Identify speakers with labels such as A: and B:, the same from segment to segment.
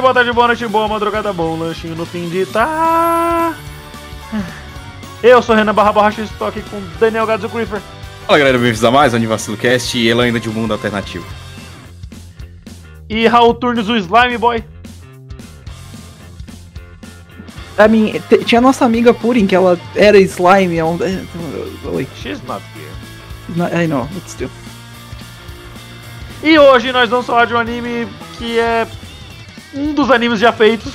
A: Dia, boa tarde, boa noite, boa madrugada, bom lanchinho no fim de tá. Eu sou Renan Barra Borracha e estou aqui com Daniel Gadzo Creeper.
B: Fala galera, bem-vindos a mais um Anivacilo Cast e ela ainda de um mundo alternativo.
A: E Raul Turnes, o Slime Boy.
C: A mim, t- tinha a nossa amiga Purin, que ela era slime. é um- é, Oi.
A: She's not here.
C: Não, I know, but still.
A: E hoje nós vamos falar de um anime que é um dos animes já feitos.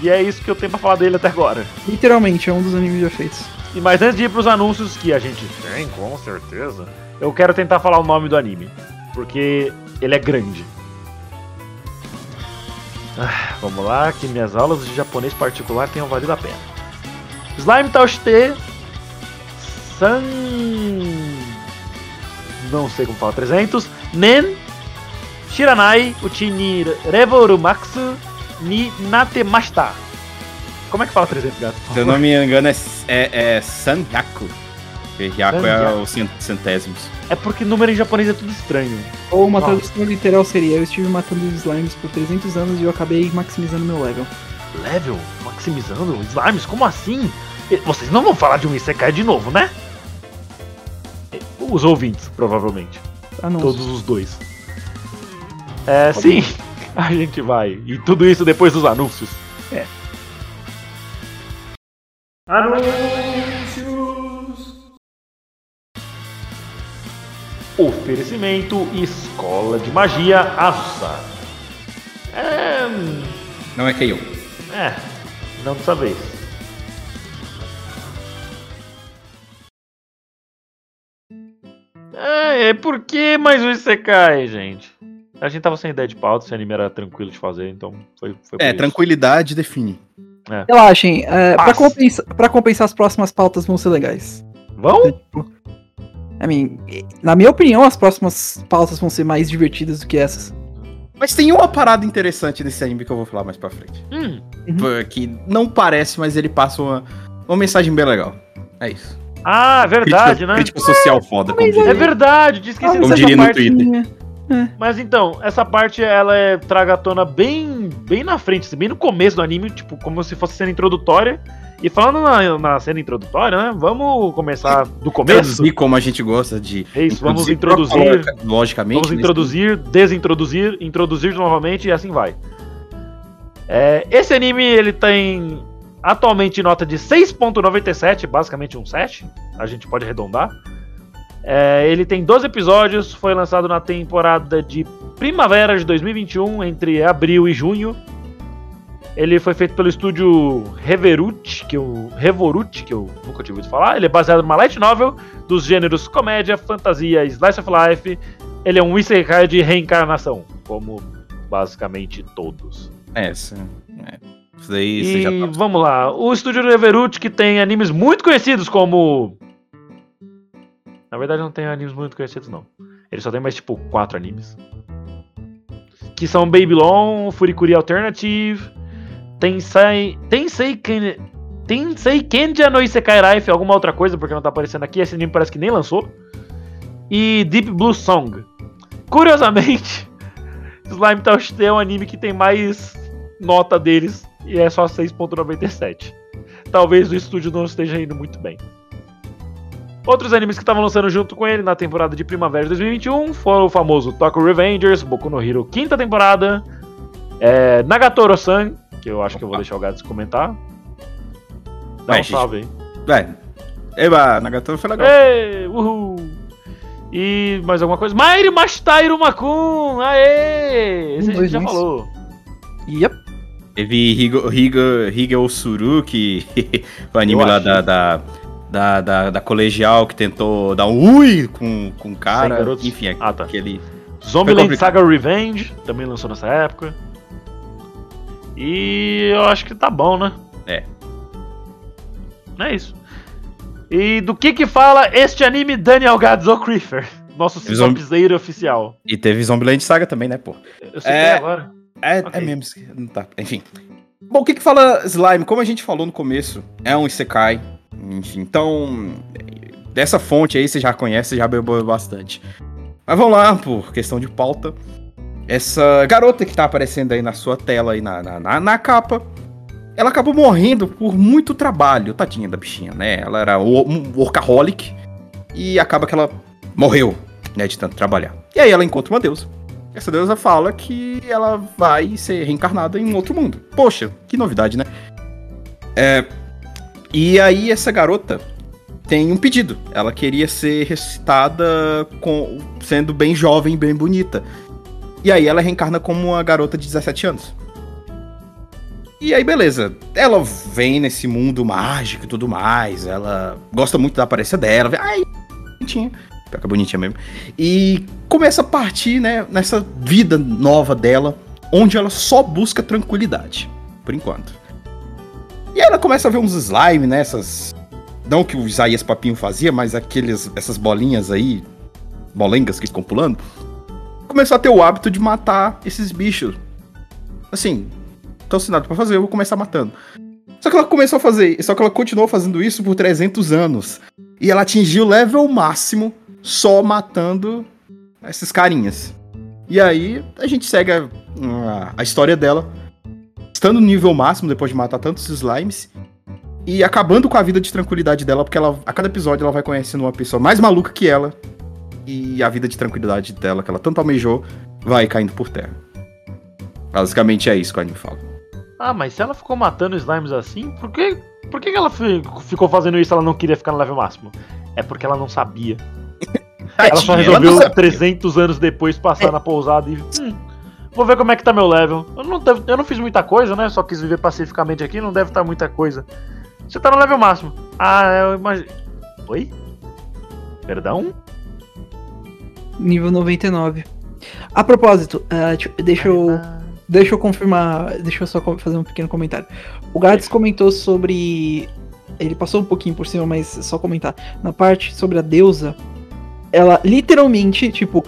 A: E é isso que eu tenho pra falar dele até agora.
C: Literalmente, é um dos animes já feitos.
A: E mais antes de ir pros anúncios que a gente tem, com certeza, eu quero tentar falar o nome do anime. Porque ele é grande. Ah, vamos lá, que minhas aulas de japonês particular tenham valido a pena. Slime Taushite San. Não sei como fala, 300. Nen Shiranai Uchini Revorumaxu ni Natemashita. Como é que fala 300, gato?
B: Se eu não me engano é, é, é Sanyaku. É
A: Sanyaku.
B: o cent- centésimos.
A: É porque número em japonês é tudo estranho.
C: Ou uma
A: Nossa.
C: tradução literal seria: Eu estive matando os slimes por 300 anos e eu acabei maximizando meu level.
A: Level? Maximizando? Slimes? Como assim? Vocês não vão falar de um Isekai de novo, né? E- Os ouvintes, provavelmente.
C: Ah, não.
A: Todos os dois. É, sim, a gente vai. E tudo isso depois dos anúncios.
C: É.
A: Anúncios! Oferecimento Escola de Magia Asusa. É.
B: Não é Keion.
A: É, não dessa vez. É, é por que mais um Isekai, gente? A gente tava sem ideia de pauta, esse anime era tranquilo de fazer, então foi, foi
B: É,
A: isso.
B: tranquilidade define.
C: Relaxem, é, pra,
A: Paz.
C: compensar, pra compensar as próximas pautas vão ser legais.
A: Vão?
C: I mean, na minha opinião, as próximas pautas vão ser mais divertidas do que essas.
B: Mas tem uma parada interessante desse anime que eu vou falar mais pra frente.
A: Hum,
B: Que não parece, mas ele passa uma, uma mensagem bem legal. É isso.
A: Ah, verdade,
B: crítica,
A: né?
B: Crítica social foda, como
C: mas
B: diria.
A: É verdade, tinha esquecido.
B: Como
C: essa
B: diria no
C: partezinha-
A: Mas então, essa parte ela é traga à tona bem, bem na frente, assim, bem no começo do anime, tipo, como se fosse cena introdutória. E falando na, na cena introdutória, né? Vamos começar do começo.
B: Traduzir como a gente gosta de.
A: É isso, vamos
B: introduzir
A: introduzir.
B: Logicamente.
A: Vamos
B: nesse-
A: introduzir, desintroduzir, introduzir novamente e assim vai. É, esse anime ele tem atualmente nota de 6.97, basicamente um 7. A gente pode arredondar. É, ele tem 12 episódios, foi lançado na temporada de primavera de 2021, entre abril e junho. Ele foi feito pelo estúdio Reverut, que eu, Revorut, que eu nunca tinha ouvido falar. Ele é baseado numa light novel dos gêneros comédia, fantasia e slice of life. Ele é um isekai de reencarnação, como basicamente todos.
B: É, isso, é. Isso daí
A: E
B: você já tá.
A: vamos lá, o estúdio Reverut que tem animes muito conhecidos como Na verdade não tem animes muito conhecidos não. Ele só tem mais tipo quatro animes. Que são Babylon, Furikuri Alternative, Tensei, Tensei Ken, Tensei Kenja no Isekai Life, alguma outra coisa porque não tá aparecendo aqui, esse anime parece que nem lançou. E Deep Blue Song. Curiosamente, Slime Touch é um anime que tem mais nota deles e é só 6.97. Talvez o estúdio não esteja indo muito bem. Outros animes que estavam lançando junto com ele na temporada de primavera de 2021 foram o famoso Tokyo Revengers, Boku no Hero quinta temporada, é, Nagatoro-san, que eu acho que eu vou deixar o Gats comentar. Dá
B: Vai,
A: um salve aí.
B: É. Eba, Nagatoro foi legal.
A: Ê, uhul. E mais alguma coisa? Mairi Mashitairu Makun! Aê! Esse a gente já falou.
C: Yep.
B: Teve Higo, Higo, Higo Suru, que foi o anime
A: Eu
B: lá
A: acho.
B: da, da, da, da, da colegial que tentou dar um ui com, com o cara.
A: Garotos.
B: Enfim,
A: Ah, tá.
B: aquele.
A: Zombieland. Saga Revenge também lançou nessa época. E eu acho que tá bom, né?
B: É.
A: É isso. E do que que fala este anime Daniel Gadzo Creeper? Nosso sinopseiro oficial.
B: E teve Zombieland Saga também, né, pô?
A: Eu sei
B: É.
A: que é agora.
B: É,
A: Ok.
B: é mesmo. Tá. Enfim. Bom, o que que fala Slime? Como a gente falou no começo, é um Isekai. Então. Dessa fonte aí você já conhece, já bebeu bastante. Mas vamos lá, por questão de pauta. Essa garota que tá aparecendo aí na sua tela, aí na, na, na, na capa, ela acabou morrendo por muito trabalho, tadinha da bichinha, né? Ela era um workaholic e acaba que ela morreu, né, de tanto trabalhar. E aí ela encontra uma deusa. Essa deusa fala que ela vai ser reencarnada em um outro mundo. Poxa, que novidade, né? É, e aí essa garota tem um pedido. Ela queria ser ressuscitada com, sendo bem jovem, bem bonita. E aí ela reencarna como uma garota de 17 anos. E aí, beleza. Ela vem nesse mundo mágico e tudo mais. Ela gosta muito da aparência dela. Ai, bonitinha. Pior que é bonitinha mesmo. E começa a partir, né, nessa vida nova dela, onde ela só busca tranquilidade, por enquanto. E ela começa a ver uns slime, né, essas... Não que o Isaías Papinho fazia, mas aqueles, essas bolinhas aí, molengas que ficam pulando, começou a ter o hábito de matar esses bichos. Assim, tô nada pra fazer, eu vou começar matando. Só que ela começou a fazer, só que ela continuou fazendo isso por 300 anos. E ela atingiu o level máximo só matando esses carinhas. E aí a gente segue a- a história dela, estando no nível máximo depois de matar tantos slimes e acabando com a vida de tranquilidade dela, porque ela, a cada episódio ela vai conhecendo uma pessoa mais maluca que ela e a vida de tranquilidade dela, que ela tanto almejou, vai caindo por terra. Basicamente é isso que o anime fala.
A: Ah, mas se ela ficou matando slimes assim, por que, por que ela fi- ficou fazendo isso ela não queria ficar no level máximo? É porque ela não sabia. Ela só resolveu
B: sabe-
A: 300 anos depois passar na pousada e. Hum, vou ver como é que tá meu level. Eu não, devo- eu não fiz muita coisa, né? Só quis viver pacificamente aqui, não deve estar muita coisa. Você tá no level máximo. Ah, eu imagino. Oi? Perdão?
C: Nível 99. A propósito, tipo, deixa eu. Deixa eu confirmar. Deixa eu só fazer um pequeno comentário. O Gades comentou sobre. Ele passou um pouquinho por cima, mas só comentar. Na parte sobre a deusa, ela literalmente, tipo,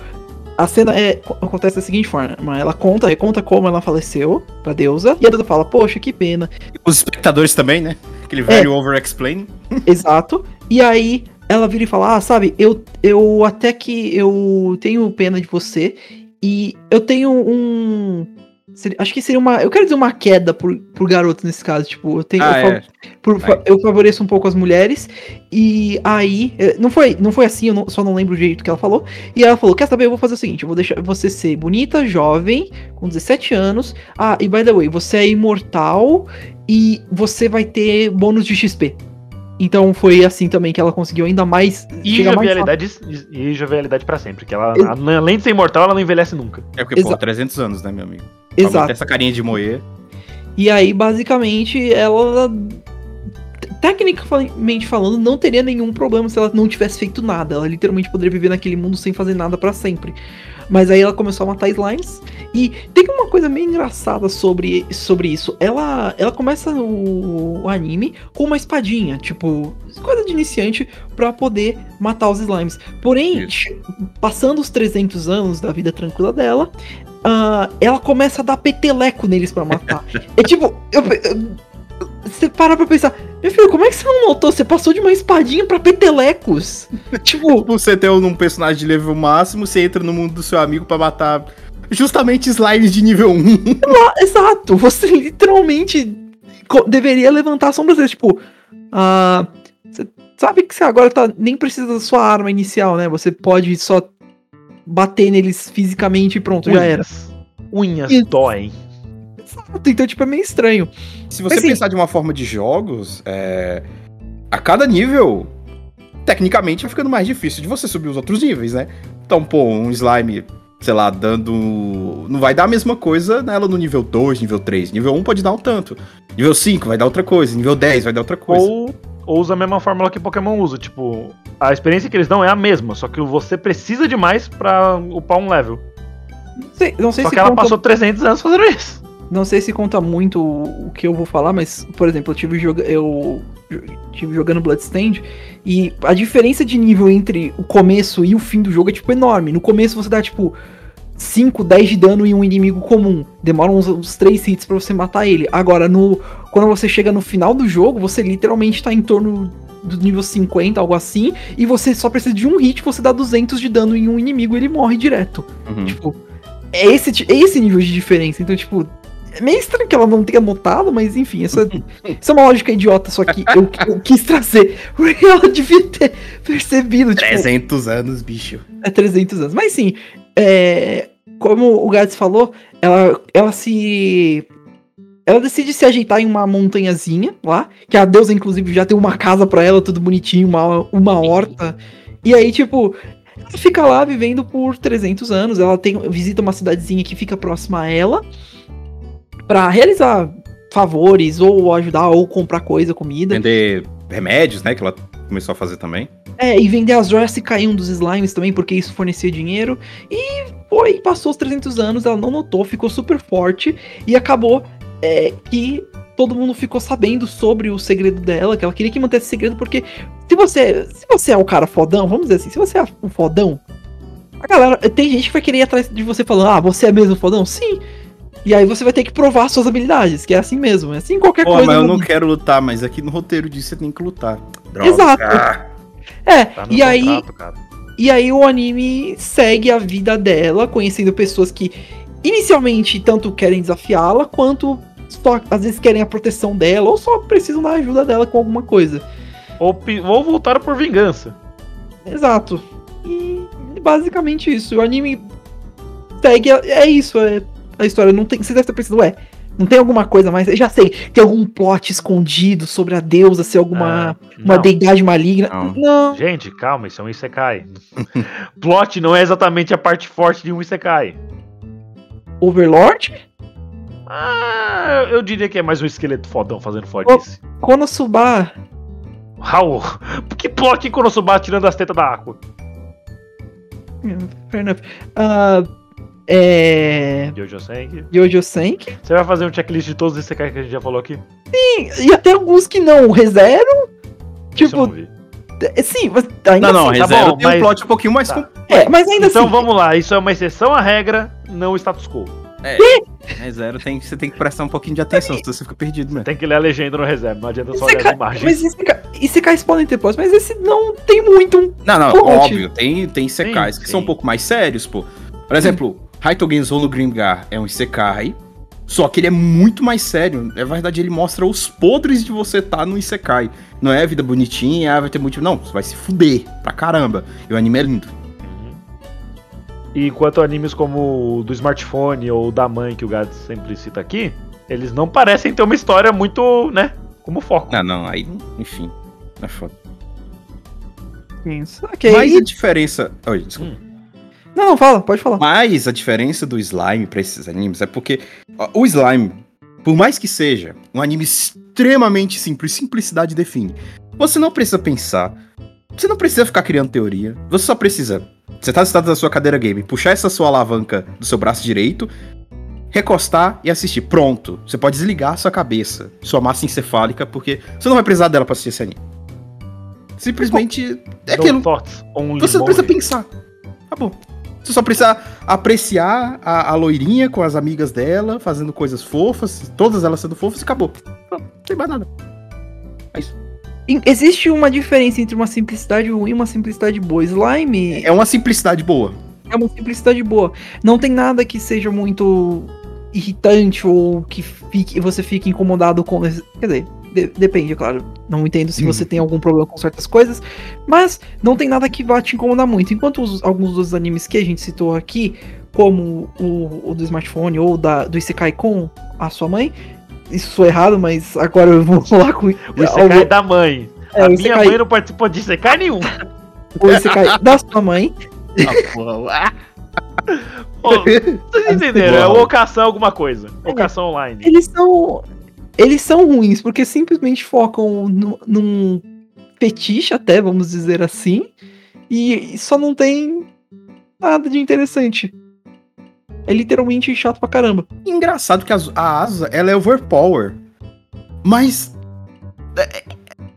C: a cena é, acontece da seguinte forma: ela conta, reconta como ela faleceu pra deusa, e a deusa fala, poxa, que pena.
B: Os espectadores também, né? Aquele velho over-explain.
C: Exato. E aí ela vira e fala: Ah, sabe, eu, eu até que eu tenho pena de você. E eu tenho um. Seria- Acho que seria uma. Eu quero dizer uma queda por, por garoto nesse caso. Tipo, eu tenho.
B: Ah,
C: eu,
B: é.
C: por- eu favoreço um pouco as mulheres. E aí. eh, Não foi, não foi assim, eu não- só não lembro o jeito que ela falou. E ela falou: Quer saber? Eu vou fazer o seguinte: eu vou deixar você ser bonita, jovem, com 17 anos. Ah, e by the way, você é imortal e você vai ter bônus de XP. Então foi assim também que ela conseguiu ainda mais.
A: E jovialidade, e jovialidade pra sempre. Que ela,
C: Ex-
A: além de ser imortal, ela não envelhece nunca.
B: É porque, pô,
C: Exato.
B: 300 anos, né, meu amigo? Manter
C: Exato.
B: essa carinha de moer.
C: E aí, basicamente, ela. te- Tecnicamente falando, não teria nenhum problema se ela não tivesse feito nada. Ela literalmente poderia viver naquele mundo sem fazer nada pra sempre. Mas aí ela começou a matar slimes. E tem uma coisa meio engraçada sobre, sobre isso. Ela, ela começa o, o anime com uma espadinha, tipo, coisa de iniciante, pra poder matar os slimes. Porém,
B: Isso.
C: passando os 300 anos da vida tranquila dela, ah, ela começa a dar peteleco neles pra matar. é tipo, eu, eu- você para pra pensar, meu filho, como é que você não notou? Você passou de uma espadinha pra petelecos. tipo,
B: Você tem um personagem de nível máximo, você entra no mundo do seu amigo pra matar justamente slimes de nível 1.
C: ah, exato, você literalmente deveria levantar a sobrancelha, tipo, ah, você sabe que você agora tá, nem precisa da sua arma inicial, né? Você pode só bater neles fisicamente e pronto, já era.
A: Unhas
C: Isso.
A: doem.
C: Exato, então tipo, é meio estranho.
B: Se você
C: Mas, sim.
B: pensar de uma forma de jogos, é, a cada nível, tecnicamente vai ficando mais difícil de você subir os outros níveis, né? Então, pô, um slime sei lá, dando. Não vai dar a mesma coisa nela no nível 2, nível 3. Nível 1 pode dar um tanto. Nível 5 vai dar outra coisa. Nível 10 vai dar outra coisa.
A: Ou, ou usa a mesma fórmula que Pokémon usa. Tipo, a experiência que eles dão é a mesma, só que você precisa de mais pra upar um level.
C: Não sei, não sei
A: Só
C: se
A: que ela
C: conta-
A: passou 300 anos fazendo isso.
C: Não sei se conta muito o que eu vou falar, mas, por exemplo, eu tive, joga eu tive jogando Bloodstained e a diferença de nível entre o começo e o fim do jogo é, tipo, enorme. No começo você dá, tipo, 5, 10 de dano em um inimigo comum. Demora uns, uns 3 hits pra você matar ele. Agora, no quando você chega no final do jogo, você literalmente tá em torno do nível 50, algo assim, e você só precisa de um hit, você dá 200 de dano em um inimigo e ele morre direto.
B: Uhum.
C: Tipo, é esse, é esse nível de diferença. Então, tipo, é meio estranho que ela não tenha notado, mas enfim, isso é, isso é uma lógica idiota, só que eu, eu quis trazer. Porque ela devia ter percebido, tipo,
B: 300 anos, bicho.
C: é 300 anos. Mas sim, é, como o Gads falou, ela, ela se. Ela decide se ajeitar em uma montanhazinha lá, que a deusa, inclusive, já tem uma casa pra ela, tudo bonitinho, uma, uma horta. E aí, tipo, ela fica lá vivendo por 300 anos. Ela tem, visita uma cidadezinha que fica próxima a ela pra realizar favores, ou ajudar, ou comprar coisa, comida.
B: Vender remédios, né? Que ela começou a fazer também.
C: É, e vender as joias se caíam dos slimes também, porque isso fornecia dinheiro. E foi, passou os 300 anos, ela não notou, ficou super forte e acabou é, que todo mundo ficou sabendo sobre o segredo dela, que ela queria que mantesse segredo, porque se você, se você é o cara fodão, vamos dizer assim, se você é o fodão, a galera, tem gente que vai querer ir atrás de você falando, ah, você é mesmo fodão? Sim. E aí você vai ter que provar suas habilidades, que é assim mesmo, é assim em qualquer
B: Pô,
C: coisa.
B: mas eu não
C: vida.
B: quero lutar, mas aqui no roteiro disso você tem que lutar. Droga.
C: Exato. É,
A: Tá
C: e aí
A: contrato.
C: E aí o anime segue a vida dela, conhecendo pessoas que inicialmente tanto querem desafiá-la, quanto só às vezes querem a proteção dela, ou só precisam da ajuda dela com alguma coisa.
A: Ou, ou voltaram por vingança.
C: Exato. E basicamente isso. O anime segue. É isso, é a história. Não tem, você deve ter pensado, ué, não tem alguma coisa mais. Eu já sei, tem algum plot escondido sobre a deusa ser alguma
A: Ah,
C: uma deidade maligna.
B: Não.
C: não.
A: Gente, calma, isso é um Isekai. Plot não é exatamente a parte forte de um Isekai.
C: Overlord?
A: Ah, eu diria que é mais um esqueleto fodão fazendo fodice.
C: Konosuba.
A: Raul, que plot em Konosuba tirando as tetas da água?
C: Fair enough. Ah, é.
A: Jojo Senki.
C: Jojo Senki.
A: Você vai fazer um checklist de todos os Isekai que a gente já falou aqui?
C: E até alguns que não. ReZero. Tipo, é, sim, mas ainda
B: Não, não,
C: assim.
A: tá bom,
B: tem um
A: mas-
B: plot um pouquinho mais...
A: tá.
B: com-
C: É, mas ainda
A: Então
C: assim.
A: vamos lá, isso é uma exceção à regra, não o status quo.
B: ReZero tem, você tem que prestar um pouquinho de atenção, senão você fica perdido mesmo.
A: Tem que ler a legenda no reserva, não adianta só olhar as imagens.
C: Mas esse, cais podem ter plots, mas esse não tem muito. um-
B: Não, não,
C: Plot.
B: óbvio, tem, tem secais que
A: sim.
B: são um pouco mais sérios, pô. Por exemplo, Raito Genzou no Grimgar é um Isekai, só que ele é muito mais sério. Na verdade, ele mostra os podres de você estar no Isekai. Não é vida bonitinha, ah, vai ter motivo. Não, você vai se fuder pra caramba. E o anime é lindo.
A: E enquanto animes como o do smartphone ou o da mãe, que o Gads sempre cita aqui, eles não parecem ter uma história muito, né, como foco.
B: Não, não, aí, enfim. É foda.
C: Isso. Ok.
B: Mas a diferença. Oi, desculpa.
C: Não, não, fala, pode falar.
B: Mas a diferença do slime pra esses animes é porque o slime, por mais que seja um anime extremamente simples, simplicidade define. Você não precisa pensar, você não precisa ficar criando teoria, você só precisa. Você tá sentado na sua cadeira game, puxar essa sua alavanca do seu braço direito, recostar e assistir. Pronto. Você pode desligar a sua cabeça, sua massa encefálica, porque você não vai precisar dela pra assistir esse anime. Simplesmente é aquilo. Você não precisa pensar. Acabou. Você só precisa apreciar a, a loirinha com as amigas dela, fazendo coisas fofas, todas elas sendo fofas e acabou. Não, não tem mais nada.
C: E- Existe uma diferença entre uma simplicidade ruim e uma simplicidade boa. Slime
B: É uma simplicidade boa.
C: é uma simplicidade boa. Não tem nada que seja muito irritante ou que fique, você fique incomodado com. Quer dizer, de- depende, é claro. Não entendo se você tem algum problema com certas coisas, mas não tem nada que vá te incomodar muito. Enquanto os- alguns dos animes que a gente citou aqui, como o, o do smartphone ou da, do Isekai com a sua mãe, isso sou errado, mas agora eu vou falar com
A: O Isekai da mãe.
C: É,
A: a minha
C: Isekai-
A: mãe não participou de Isekai nenhum.
C: o Isekai da sua mãe.
B: Ah, porra.
A: Ô, vocês entenderam? É o Ocação alguma coisa. Ocação online.
C: Eles são. Eles são ruins, porque simplesmente focam no- num fetiche, até, vamos dizer assim. E só não tem nada de interessante. É literalmente chato pra caramba.
B: Engraçado que a, a Asa, ela é overpower. Mas. é, é,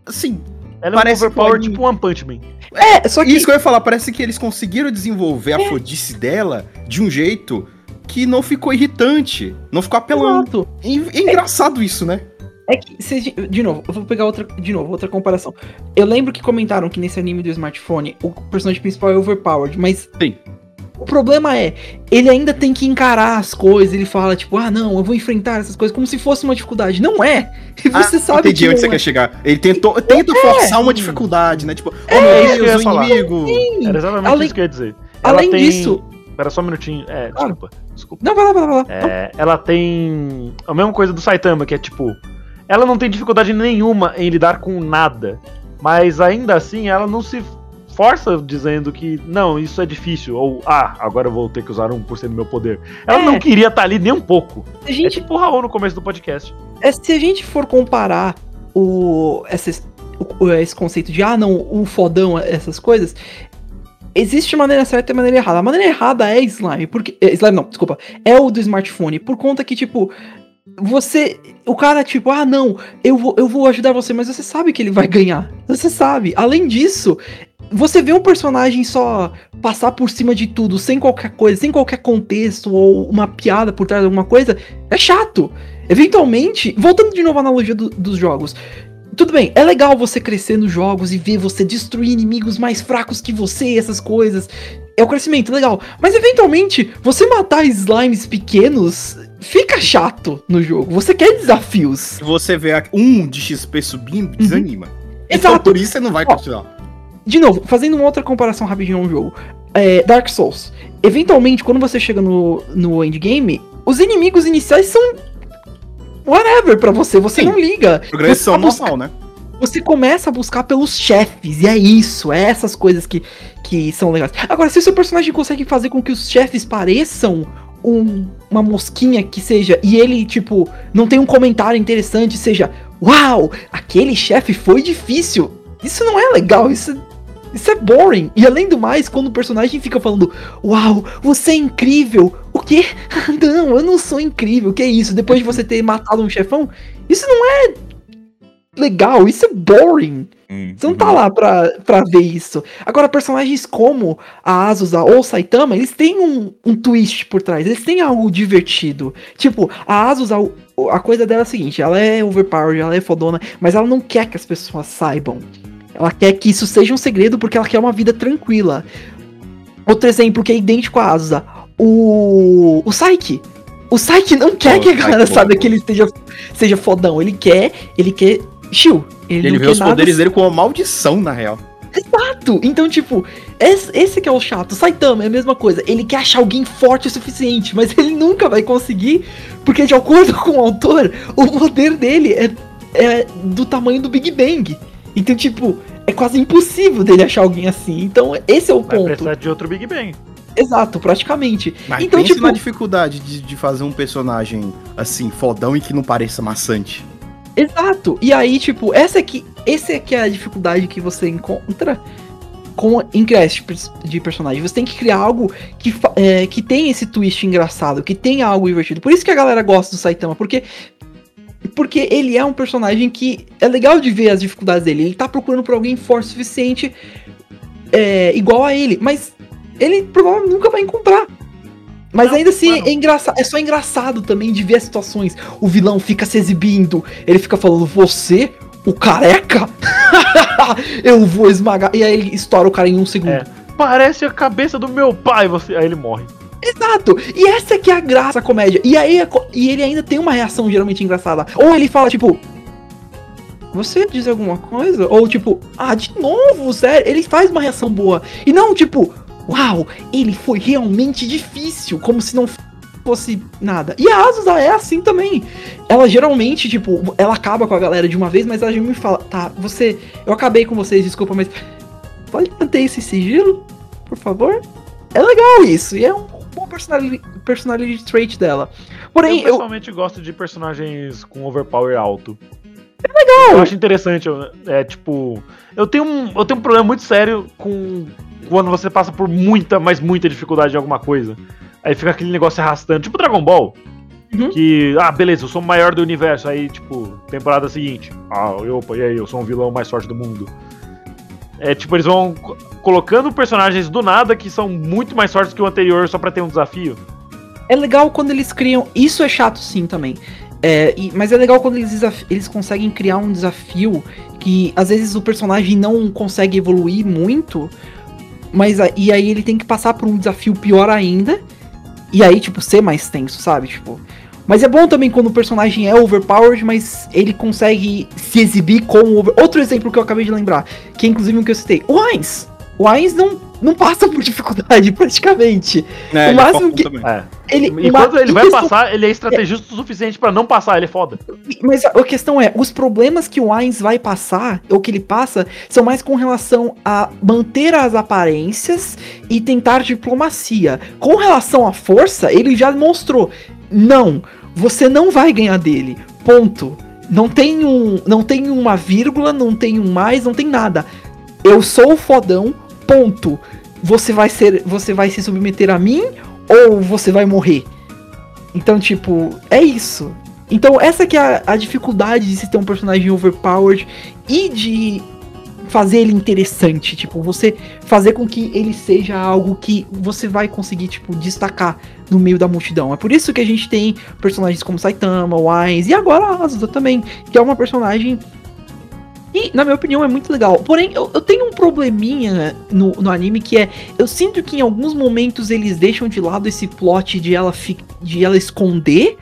B: assim,
A: Ela é um
B: Parece
A: overpower
B: que-
A: tipo One Punch Man.
C: É, só que.
B: isso que eu ia falar, parece que eles conseguiram desenvolver a fodice dela de um jeito que não ficou irritante, não ficou apelando. E é engraçado isso, né?
C: É que, se de novo, eu vou pegar outra, de novo, outra comparação. Eu lembro que comentaram que nesse anime do smartphone, o personagem principal é overpowered, mas.
B: Sim.
C: O problema é, ele ainda tem que encarar as coisas, ele fala, tipo, ah, não, eu vou enfrentar essas coisas como se fosse uma dificuldade. Não é! E você sabe
B: Ah, Entendi
C: que
B: onde você
C: é.
B: quer chegar. Ele tentou, tenta forçar uma dificuldade, né? Tipo, oh
A: é
B: meu Deus, o inimigo.
C: Sim.
A: Era exatamente
C: Além-
A: isso que eu ia dizer.
C: Além
A: tem-
C: disso.
A: Pera só um minutinho. É,
C: Claro.
A: desculpa. Desculpa.
C: Não, vai lá, vai lá, vai lá.
A: É, ela tem a mesma coisa do Saitama, que é tipo. Ela não tem dificuldade nenhuma em lidar com nada. Mas ainda assim, ela não se força dizendo que não, isso é difícil. Ou, ah, agora eu vou ter que usar 1% do meu poder. Ela
C: É.
A: não queria estar ali nem um pouco.
C: A
A: É
C: gente,
A: tipo o Raul no começo do podcast.
C: é, se a gente for comparar o, o- esse conceito de, ah, não, o fodão, essas coisas, existe maneira certa e maneira errada. A maneira errada é slime, porque. é, slime não, desculpa. É o do smartphone, por conta que, tipo. Você. O cara, tipo, ah, não, eu vou, eu vou ajudar você, mas você sabe que ele vai ganhar. Você sabe. Além disso, você vê um personagem só passar por cima de tudo, sem qualquer coisa, sem qualquer contexto ou uma piada por trás de alguma coisa, é chato. Eventualmente, voltando de novo à analogia do- dos jogos. Tudo bem, é legal você crescer nos jogos e ver você destruir inimigos mais fracos que você, essas coisas. É o crescimento, legal. Mas eventualmente, você matar slimes pequenos fica chato no jogo. Você quer desafios.
B: Se você vê um de XP subindo, desanima. Então
C: Uhum. Exato.
B: por isso você não vai continuar.
C: De novo, fazendo uma outra comparação rapidinho ao jogo. É, Dark Souls. Eventualmente, quando você chega no, no endgame, os inimigos iniciais são. Whatever pra você, você
B: Sim.
C: não liga.
B: Progressão
C: Você tá busca-
B: normal, né?
C: Você começa a buscar pelos chefes, e é isso, é essas coisas que, que são legais. Agora, se o seu personagem consegue fazer com que os chefes pareçam um- uma mosquinha que seja, e ele, tipo, não tem um comentário interessante, seja, uau, aquele chefe foi difícil. Isso não é legal, isso, isso é boring. E além do mais, quando o personagem fica falando, uau, você é incrível. O quê? Não, eu não sou incrível. O que é isso? Depois de você ter matado um chefão, isso não é legal, isso é boring. Você não tá lá pra, pra ver isso. Agora, personagens como a Azusa ou o Saitama, eles têm um, um twist por trás, eles têm algo divertido. Tipo, a Azusa, a coisa dela é a seguinte: ela é overpowered, ela é fodona, mas ela não quer que as pessoas saibam. Ela quer que isso seja um segredo porque ela quer uma vida tranquila. Outro exemplo que é idêntico à Azusa: o, o Saiki. O Saiki não quer
B: Oh,
C: que a galera saiba que ele esteja, seja fodão. Ele quer, ele quer chill. Ele,
B: Ele vê os
C: nada
B: poderes dele como uma maldição, na real.
C: Exato! Então, tipo, esse, esse que é o chato. Saitama é a mesma coisa. Ele quer achar alguém forte o suficiente, mas ele nunca vai conseguir, porque de acordo com o autor, o poder dele é, é do tamanho do Big Bang. Então, tipo, é quase impossível dele achar alguém assim. Então, esse é o
A: Vai
C: ponto.
A: precisar de outro Big Bang.
C: Exato, praticamente.
B: Mas
C: então,
B: pense
C: tipo,
B: na dificuldade de, de fazer um personagem assim, fodão e que não pareça maçante.
C: Exato. E aí, tipo, essa aqui, esse aqui é a dificuldade que você encontra com em de personagem. Você tem que criar algo que, é, que tem esse twist engraçado, que tem algo divertido. Por isso que a galera gosta do Saitama, porque porque ele é um personagem que é legal de ver as dificuldades dele. Ele tá procurando por alguém forte o suficiente é, igual a ele, mas ele provavelmente nunca vai encontrar. Mas ainda assim, é, engraçado, é só engraçado também de ver as situações. O vilão fica se exibindo, ele fica falando, você, o careca? Eu vou esmagar. E aí ele estoura o cara em um segundo.
A: É. Parece a cabeça do meu pai, você. Aí ele morre.
C: Exato! E essa que é a graça da comédia. E aí e ele ainda tem uma reação geralmente engraçada. Ou ele fala, tipo. Você diz alguma coisa? Ou tipo, ah, de novo, sério? Ele faz uma reação boa. E não, tipo, uau, ele foi realmente difícil, como se não fosse nada. E a Azusa é assim também. Ela geralmente, tipo, ela acaba com a galera de uma vez, mas ela já me fala, tá, você. Eu acabei com vocês, desculpa, mas. Pode manter esse sigilo, por favor? é legal isso. E é um bom personality, personality trait dela. Porém,
A: eu
C: eu,
A: pessoalmente gosto de personagens com overpower alto. É legal! Eu acho interessante. eu- É tipo. Eu tenho, um, eu tenho um problema muito sério com quando você passa por muita, mas muita dificuldade em alguma coisa. Aí fica aquele negócio arrastando, tipo Dragon Ball.
C: Uhum.
A: Que, ah, beleza, eu sou o maior do universo. Aí, tipo, temporada seguinte. Ah, eu, opa, e aí, eu sou um vilão mais forte do mundo. É tipo, eles vão colocando personagens do nada que são muito mais fortes que o anterior só pra ter um desafio.
C: é legal quando eles criam. Isso é chato sim também. É, e- mas é legal quando eles, eles conseguem criar um desafio que às vezes o personagem não consegue evoluir muito, mas e aí ele tem que passar por um desafio pior ainda, e aí, tipo, ser mais tenso, sabe? Tipo. Mas é bom também quando o personagem é overpowered, mas ele consegue se exibir como over... Outro exemplo que eu acabei de lembrar, que é inclusive um que eu citei. O Ainz. O Ainz não, não passa por dificuldade, praticamente.
B: É,
C: O
B: ele
C: máximo
B: foca
C: que-.
A: É.
C: Ele,
A: E quando ele vai
C: questão-
A: passar, ele é estrategista o suficiente pra não passar, ele é foda.
C: Mas a a questão é, os problemas que o Ainz vai passar, ou que ele passa, são mais com relação a manter as aparências e tentar diplomacia. Com relação à força, ele já mostrou, não, você não vai ganhar dele. Ponto. Não tem um, não tem uma vírgula, não tem um mais, não tem nada. Eu sou o fodão, ponto. Você vai ser, você vai se submeter a mim ou você vai morrer. Então, tipo, é isso. Então, essa que é a, a dificuldade de se ter um personagem overpowered e de fazer ele interessante, tipo, você fazer com que ele seja algo que você vai conseguir, tipo, destacar no meio da multidão. É por isso que a gente tem personagens como Saitama, Wise e agora a Asuda também, que é uma personagem e, na minha opinião, é muito legal. Porém, eu, eu tenho um probleminha no, no anime que é. Eu sinto que em alguns momentos eles deixam de lado esse plot de ela, fi- de ela esconder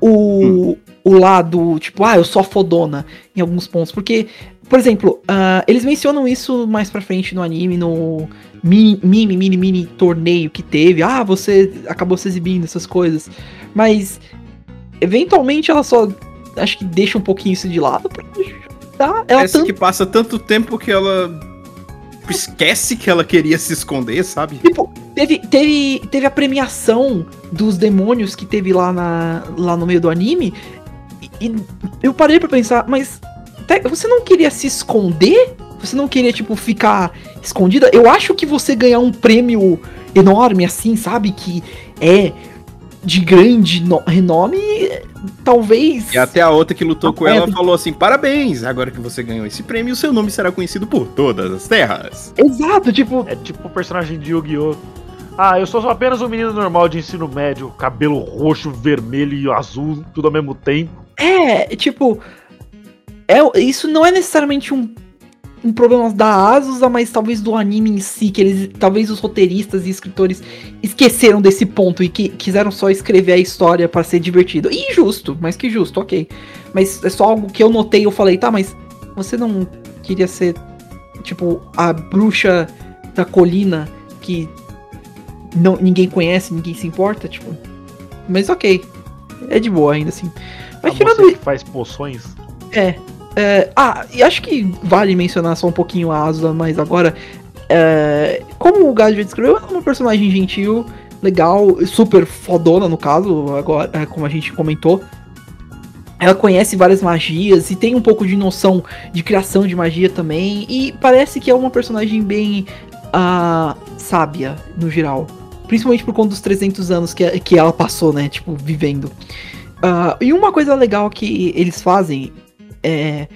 C: o, o lado, tipo, ah, eu sou fodona em alguns pontos. Porque, por exemplo, ah, eles mencionam isso mais pra frente no anime, no mini, mini, mini, mini torneio que teve. Ah, você acabou se exibindo, essas coisas. Mas, eventualmente, ela só. Acho que deixa um pouquinho isso de lado pra ajudar ela
B: Essa
C: tanto
B: que passa tanto tempo que ela esquece que ela queria se esconder, sabe?
C: Tipo, teve, teve, teve a premiação dos demônios que teve lá, na, lá no meio do anime. E, e eu parei pra pensar, mas você não queria se esconder? Você não queria, tipo, ficar escondida? Eu acho que você ganhar um prêmio enorme, assim, sabe? Que é de grande no- renome, talvez.
B: E até a outra que lutou com ela falou assim: parabéns, agora que você ganhou esse prêmio, seu nome será conhecido por todas as terras.
C: Exato, tipo,
A: É tipo o personagem de Yu-Gi-Oh! Ah, eu sou só apenas um menino normal de ensino médio, cabelo roxo, vermelho e azul, tudo ao mesmo tempo.
C: É, tipo. É, isso não é necessariamente um, um problema da Azusa, mas talvez do anime em si, que eles. Talvez os roteiristas e escritores esqueceram desse ponto e que quiseram só escrever a história pra ser divertido. E justo, mas que justo, ok. Mas é só algo que eu notei eu falei, tá, mas você não queria ser, tipo, a bruxa da colina que não, ninguém conhece, ninguém se importa, tipo. Mas ok. É de boa ainda assim. Mas
A: a
C: tirando
A: que faz poções.
C: é, é, ah, e acho que vale mencionar só um pouquinho a Asuna, mas agora. é, como o Gad já descreveu, é uma personagem gentil, legal, super fodona no caso, agora, é, como a gente comentou. Ela conhece várias magias e tem um pouco de noção de criação de magia também. E parece que é uma personagem bem ah, sábia, no geral. Principalmente por conta dos 300 anos que, que ela passou, né? Tipo, vivendo. Ah, e uma coisa legal que eles fazem é,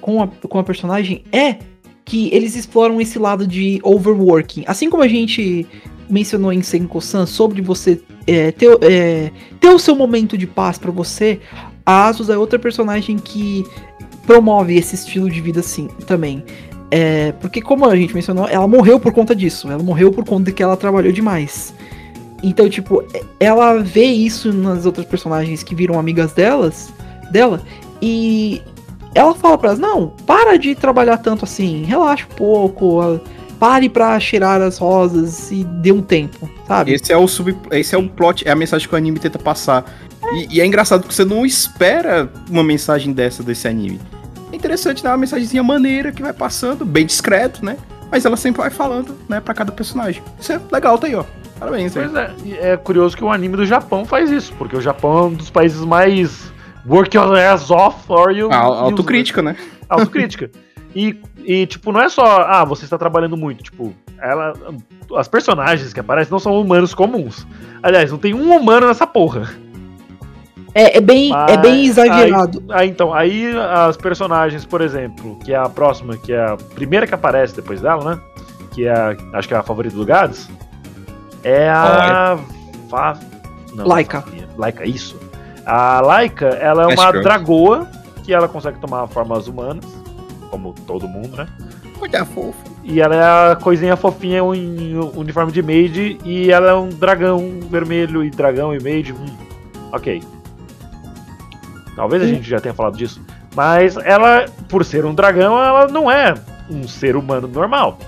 C: com, a, com a personagem é que eles exploram esse lado de overworking. Assim como a gente mencionou em Senko-san sobre você é, ter, é, ter o seu momento de paz pra você, a Asus é outra personagem que promove esse estilo de vida assim também. É, porque como a gente mencionou, ela morreu por conta disso. Ela morreu por conta de que ela trabalhou demais. Então, tipo, ela vê isso nas outras personagens que viram amigas delas, dela, e ela fala pra elas, não, para de trabalhar tanto assim, relaxa um pouco, pare pra cheirar as rosas e dê um tempo, sabe?
B: Esse é o sub, esse é o plot, é a mensagem que o anime tenta passar. E, e é engraçado porque você não espera uma mensagem dessa desse anime. É interessante, né? Uma mensagenzinha maneira que vai passando, bem discreto, né? mas ela sempre vai falando, né, pra cada personagem. Isso é legal, tá aí, ó. Parabéns, aí.
A: Pois é, e é curioso que o anime do Japão faz isso, porque o Japão é um dos países mais work your ass off or you.
B: Autocrítica, né?
A: Autocrítica. E, e, tipo, não é só, ah, você está trabalhando muito. Tipo, ela. As personagens que aparecem não são humanos comuns. Aliás, não tem um humano nessa porra.
C: É, é bem, é bem exagerado.
A: Aí, então, aí as personagens, por exemplo, que é a próxima, que é a primeira que aparece depois dela, né? Que é a, acho que é a favorita do Gads. É a. Fa... Não,
C: Laika.
A: Laika, isso. A Laika, ela é uma dragoa que ela consegue tomar formas humanas, como todo mundo, né?
B: Olha, fofo.
A: E ela é a coisinha fofinha em uniforme de maid e ela é um dragão vermelho e dragão e maid. Hum, ok. Talvez a
C: Hum.
A: gente já tenha falado disso. Mas ela, por ser um dragão, ela não é um ser humano normal.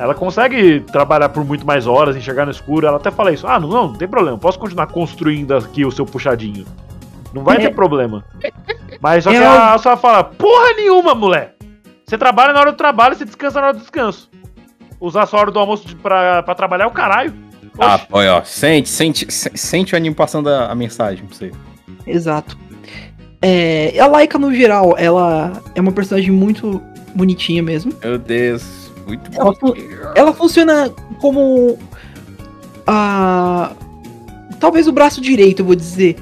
A: Ela consegue trabalhar por muito mais horas, enxergar no escuro. Ela até fala isso. Ah, não, não, não tem problema. Posso continuar construindo aqui o seu puxadinho. Não vai
C: É.
A: ter problema. Mas só que
C: Ela-
A: ela só fala, porra nenhuma, mulher! Você trabalha na hora do trabalho, você descansa na hora do descanso. Usar sua hora do almoço de- pra, pra trabalhar é o caralho.
B: Ah,
A: Oxe.
B: olha, ó. Sente, sente, se- sente o anime passando a, a mensagem pra você.
C: Exato. É, a Laika, no geral, ela é uma personagem muito bonitinha mesmo.
B: Meu Deus. Muito
C: Ela, ela funciona como a. Talvez o braço direito, eu vou dizer,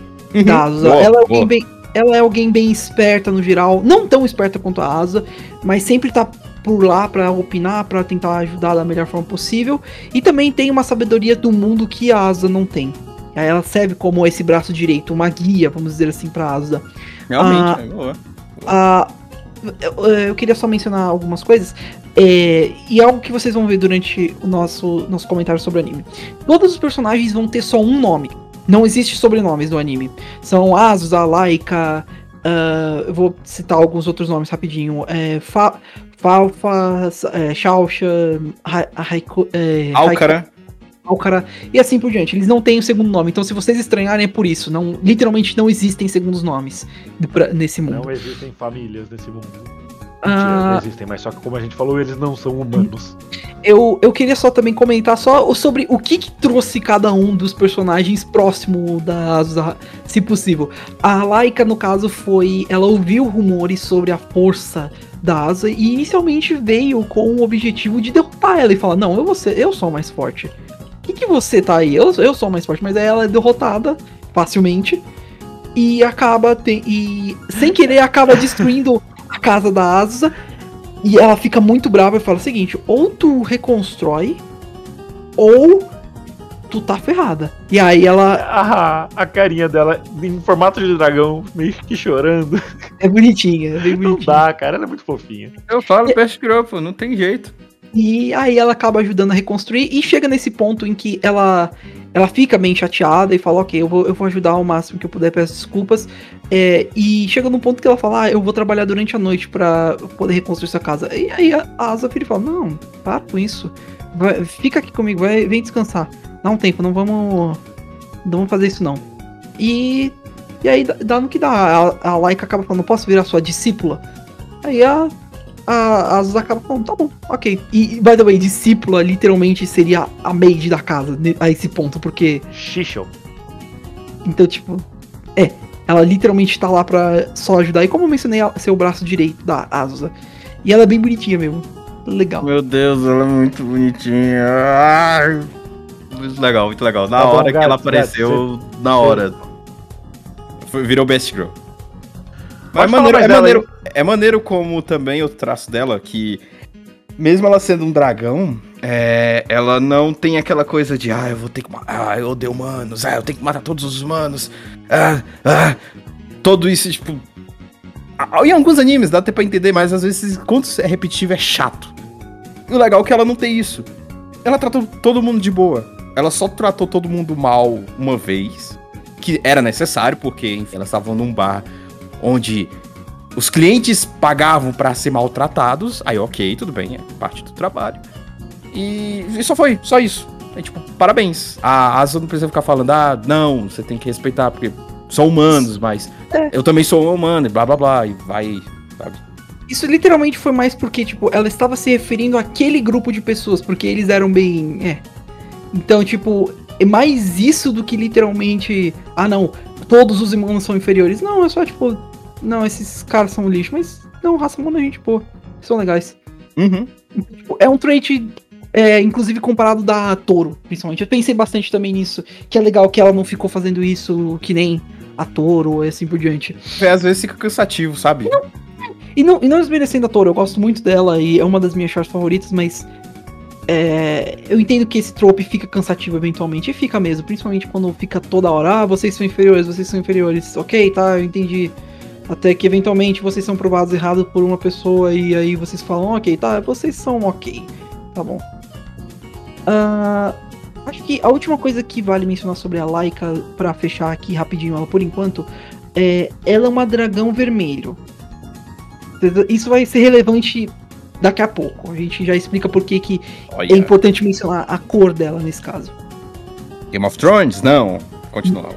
C: da Asa.
B: Boa,
C: ela, é
B: boa.
C: alguém bem, ela é alguém bem esperta no geral. Não tão esperta quanto a Asa, mas sempre tá por lá pra opinar, pra tentar ajudar da melhor forma possível. E também tem uma sabedoria do mundo que a Asa não tem. Ela serve como esse braço direito, uma guia, vamos dizer assim, pra Asa.
B: Realmente, é boa.
C: Ah, eu, eu queria só mencionar algumas coisas. É, e algo que vocês vão ver durante o nosso, nosso comentário sobre o anime. Todos os personagens vão ter só um nome. Não existe sobrenomes no anime. São Azusa, Laika. ah, eu vou citar alguns outros nomes rapidinho. É, Fa, Falfa, é, Raiku, é,
B: Alcara.
C: Alcara e assim por diante. Eles não têm o segundo nome. Então, se vocês estranharem, é por isso. Não, literalmente não existem segundos nomes pra- nesse mundo.
A: Não existem famílias nesse mundo. Mentira, não existem, mas só que como a gente falou, eles não são humanos.
C: Eu, eu queria só também comentar só sobre o que, que trouxe cada um dos personagens próximo da Azusa, se possível. A Laika, no caso, foi. Ela ouviu rumores sobre a força da Asa e inicialmente veio com o objetivo de derrotar ela e falar: Não, eu, vou ser, eu sou mais forte. O que, que você tá aí? Eu, eu sou mais forte, mas aí ela é derrotada facilmente e acaba. te- e sem querer acaba destruindo a casa da Asa. E ela fica muito brava e fala o seguinte: ou tu reconstrói, ou tu tá ferrada. E aí ela
A: Ah, a carinha dela em formato de dragão, meio que chorando.
C: é bonitinha, é bem
A: Não
C: bonitinha.
A: dá, cara, ela é muito fofinha.
B: Eu falo Best Girl, pô, não tem jeito.
C: E aí ela acaba ajudando a reconstruir e chega nesse ponto em que ela ela fica bem chateada e fala, ok, eu vou, eu vou ajudar ao máximo que eu puder, peço desculpas. É, e chega num ponto que ela fala, ah, eu vou trabalhar durante a noite pra poder reconstruir sua casa. E aí a, a fala, não, para com isso. Vai- fica aqui comigo, vai, vem descansar. Dá um tempo, não vamos. Não vamos fazer isso não. E. E aí dá, dá no que dá. A, a Laika acaba falando, posso virar sua discípula? Aí a, a acaba falando, tá bom, ok. E, by the way, discípula literalmente seria a maid da casa a esse ponto, porque.
A: Shishel.
C: Então, tipo. É, ela literalmente tá lá pra só ajudar. E como eu mencionei, ela- ser o braço direito da Azusa. E ela é bem bonitinha mesmo. Legal.
B: Meu Deus, ela é muito bonitinha. Ai. Muito legal, muito legal. Na
A: Tá bom,
B: hora que ela apareceu, na hora. Foi- virou Best Girl. Mas é maneiro, é, maneiro, é maneiro como também o traço dela, que mesmo ela sendo um dragão, é, ela não tem aquela coisa de, ah, eu vou ter que matar, ah, eu odeio humanos, ah, eu tenho que matar todos os humanos, ah, ah. Todo isso, tipo. Em alguns animes dá até pra entender, mas às vezes, quando é repetitivo, é chato. E o legal é que ela não tem isso. Ela tratou todo mundo de boa. Ela só tratou todo mundo mal uma vez, que era necessário, porque enfim, elas estavam num bar onde os clientes pagavam pra ser maltratados. Aí, ok, tudo bem, é parte do trabalho. E, e só foi, só isso. É tipo, parabéns. A Asa não precisa ficar falando, ah, não, você tem que respeitar, porque são humanos, mas
C: É.
B: eu também sou um humano, e blá blá blá, e vai, sabe?
C: Isso literalmente foi mais porque, tipo, ela estava se referindo àquele grupo de pessoas, porque eles eram bem. É. Então, tipo, é mais isso do que literalmente. Ah, não, todos os humanos são inferiores. Não, é só, tipo. Não, esses caras são lixo, mas. Não, raça humana, gente, pô. São legais.
B: Uhum.
C: Tipo, é um trait. É, inclusive comparado da Toro, principalmente. Eu pensei bastante também nisso. Que é legal que ela não ficou fazendo isso que nem a Toro e assim por diante.
B: É, às vezes fica cansativo, sabe?
C: E não, e não desmerecendo a Toro, eu gosto muito dela e é uma das minhas shorts favoritas, mas. é, eu entendo que esse trope fica cansativo eventualmente, e fica mesmo, principalmente quando fica toda hora, ah, vocês são inferiores, vocês são inferiores, ok, tá, eu entendi. Até que eventualmente vocês são provados errados por uma pessoa e aí vocês falam, ok, tá, vocês são ok, tá bom. Ah, acho que a última coisa que vale mencionar sobre a Laika, pra fechar aqui rapidinho ela por enquanto, é ela é uma dragão vermelho. Isso vai ser relevante daqui a pouco. A gente já explica por que, que
B: Olha.
C: é importante mencionar a cor dela nesse caso.
B: Game of Thrones? Não. Continua.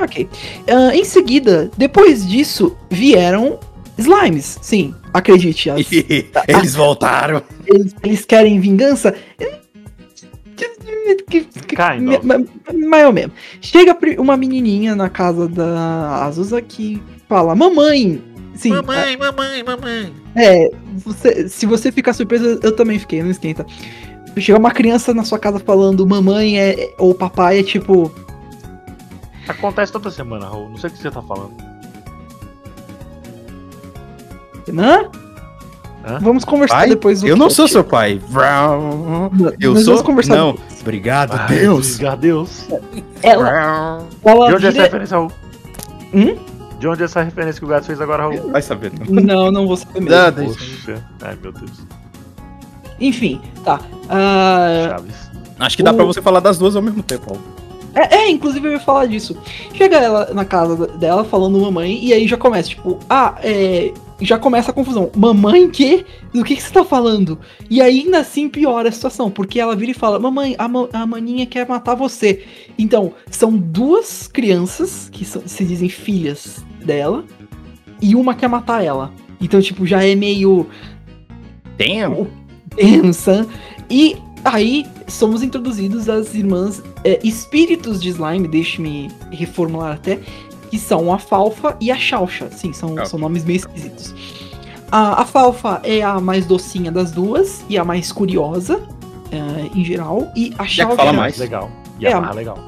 C: Ok. Ah, em seguida, depois disso, vieram slimes. Sim, acredite. as-
B: Eles voltaram.
C: eles, eles querem vingança.
A: Kind of.
C: Ma- ma- Mais ou menos. Chega uma menininha na casa da Azusa que fala: Mamãe! Sim,
D: Mamãe, mamãe, mamãe.
C: É, você- se você ficar surpreso, eu também fiquei, não esquenta. Chega uma criança na sua casa falando mamãe é, ou papai é tipo.
A: Acontece toda semana, Raul. Não sei o que você tá falando.
C: Hã? Vamos conversar
B: Pai?
C: depois do
B: Eu não sou seu pai. Eu
C: Nós
B: sou.
C: vamos conversar
B: Não.
C: depois.
B: Obrigado,
A: Ai,
B: Deus.
A: Obrigado, Deus.
C: Ela, ela
A: De onde é essa referência, Raul?
C: Hum?
A: De onde é essa referência que o gato fez agora, Raul?
B: Vai saber. né?
C: Não, não vou saber mesmo.
B: Ah, deixa.
A: Ai, meu Deus.
C: Enfim, tá. Ah,
A: Chaves.
B: Acho que dá
C: O-
B: pra você falar das duas ao mesmo tempo. Paulo.
C: É, é, inclusive eu ia falar disso. Chega ela na casa dela falando mamãe, e aí já começa, tipo, ah, é. Já começa a confusão. Mamãe, que? Do que, que você tá falando? E ainda assim piora a situação, porque ela vira e fala: Mamãe, a, ma- a maninha quer matar você. Então, são duas crianças que são- se dizem filhas dela, e uma quer matar ela. Então, tipo, já é meio
B: Damn.
C: tensa. E aí somos introduzidos as irmãs é, espíritos de slime, deixe-me reformular até, que são a Falfa e a Xauxa. Sim, são, são nomes meio esquisitos. A, a Falfa é a mais docinha das duas e a mais curiosa, é, em geral. E a Xauxa.
B: fala mais.
A: Legal. E
C: É,
A: a mais legal.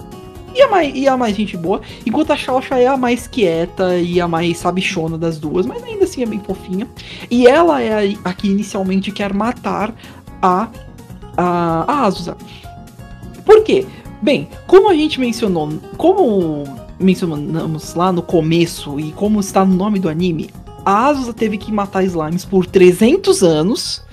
C: E a, mais, e a mais gente boa. Enquanto a Xauxa é a mais quieta e a mais sabichona das duas, mas ainda assim é bem fofinha. E ela é a, a que inicialmente quer matar a, a, a Azusa. Por quê? Bem, como a gente mencionou, como mencionamos lá no começo e como está no nome do anime, a Azusa teve que matar slimes por 300 anos.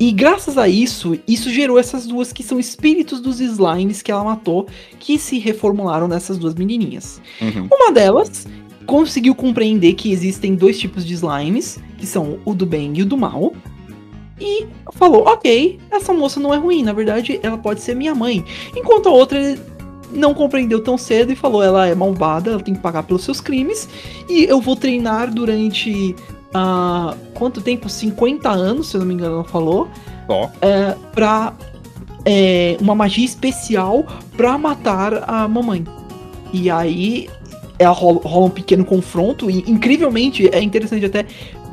C: E graças a isso, isso gerou essas duas que são espíritos dos slimes que ela matou, que se reformularam nessas duas menininhas.
B: Uhum.
C: Uma delas conseguiu compreender que existem dois tipos de slimes, que são o do bem e o do mal. E falou: Ok, essa moça não é ruim, na verdade ela pode ser minha mãe. Enquanto a outra não compreendeu tão cedo e falou: Ela é malvada, ela tem que pagar pelos seus crimes. E eu vou treinar durante. ah, quanto tempo? 50 anos, se eu não me engano, ela falou
B: Ó.
C: pra é, uma magia especial pra matar a mamãe. E aí ela rola, rola um pequeno confronto e incrivelmente é interessante até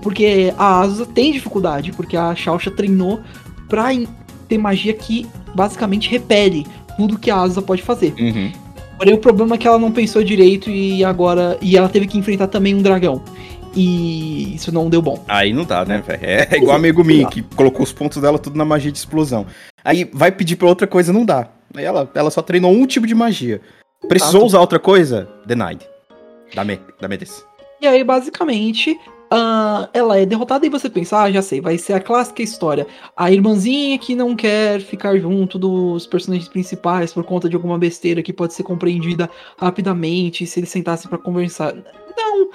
C: porque a Asa tem dificuldade, porque a Shausha treinou pra ter magia que basicamente repele tudo que a Asa pode fazer.
B: Uhum.
C: Porém o problema é que ela não pensou direito e agora e ela teve que enfrentar também um dragão. E isso não deu bom.
B: Aí não dá, né, velho? É igual amigo minha, que colocou os pontos dela tudo na magia de explosão. Aí vai pedir pra outra coisa, não dá. Aí ela, ela só treinou um tipo de magia. Precisou
C: Exato.
B: usar outra coisa? Denied. Dá-me, dá-me desse.
C: E aí, basicamente, ah, ela é derrotada e você pensa, ah, já sei, vai ser a clássica história. A irmãzinha que não quer ficar junto dos personagens principais por conta de alguma besteira que pode ser compreendida rapidamente se eles sentassem pra conversar. Não,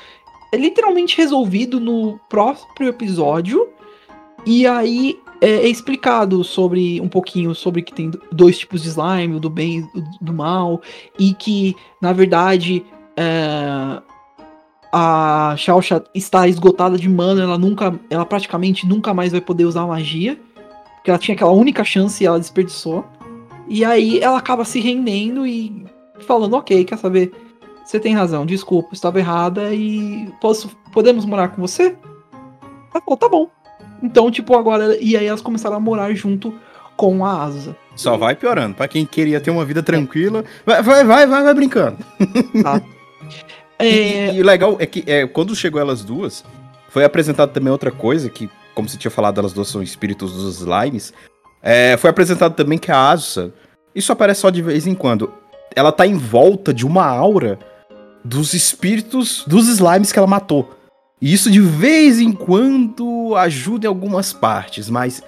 C: é literalmente resolvido no próprio episódio. E aí é, é explicado sobre um pouquinho sobre que tem dois tipos de slime, o do bem e do mal, e que, na verdade, é, a Xiaoxia está esgotada de mana, ela nunca, ela praticamente nunca mais vai poder usar magia, porque ela tinha aquela única chance e ela desperdiçou. E aí ela acaba se rendendo e falando, ok, quer saber? Você tem razão, desculpa, estava errada e posso, podemos morar com você? Ela falou, tá bom. Então, tipo, agora. E aí elas começaram a morar junto com a Asa.
B: Só vai piorando. Pra quem queria ter uma vida tranquila, vai, vai, vai, vai, vai brincando.
C: Tá?
B: E,
C: É,
B: e o legal é que é, quando chegou elas duas, foi apresentado também outra coisa, que, como você tinha falado, elas duas são espíritos dos slimes. é, foi apresentado também que a Asusa, isso aparece só de vez em quando, ela tá em volta de uma aura dos espíritos dos slimes que ela matou. E isso de vez em quando ajuda em algumas partes, mas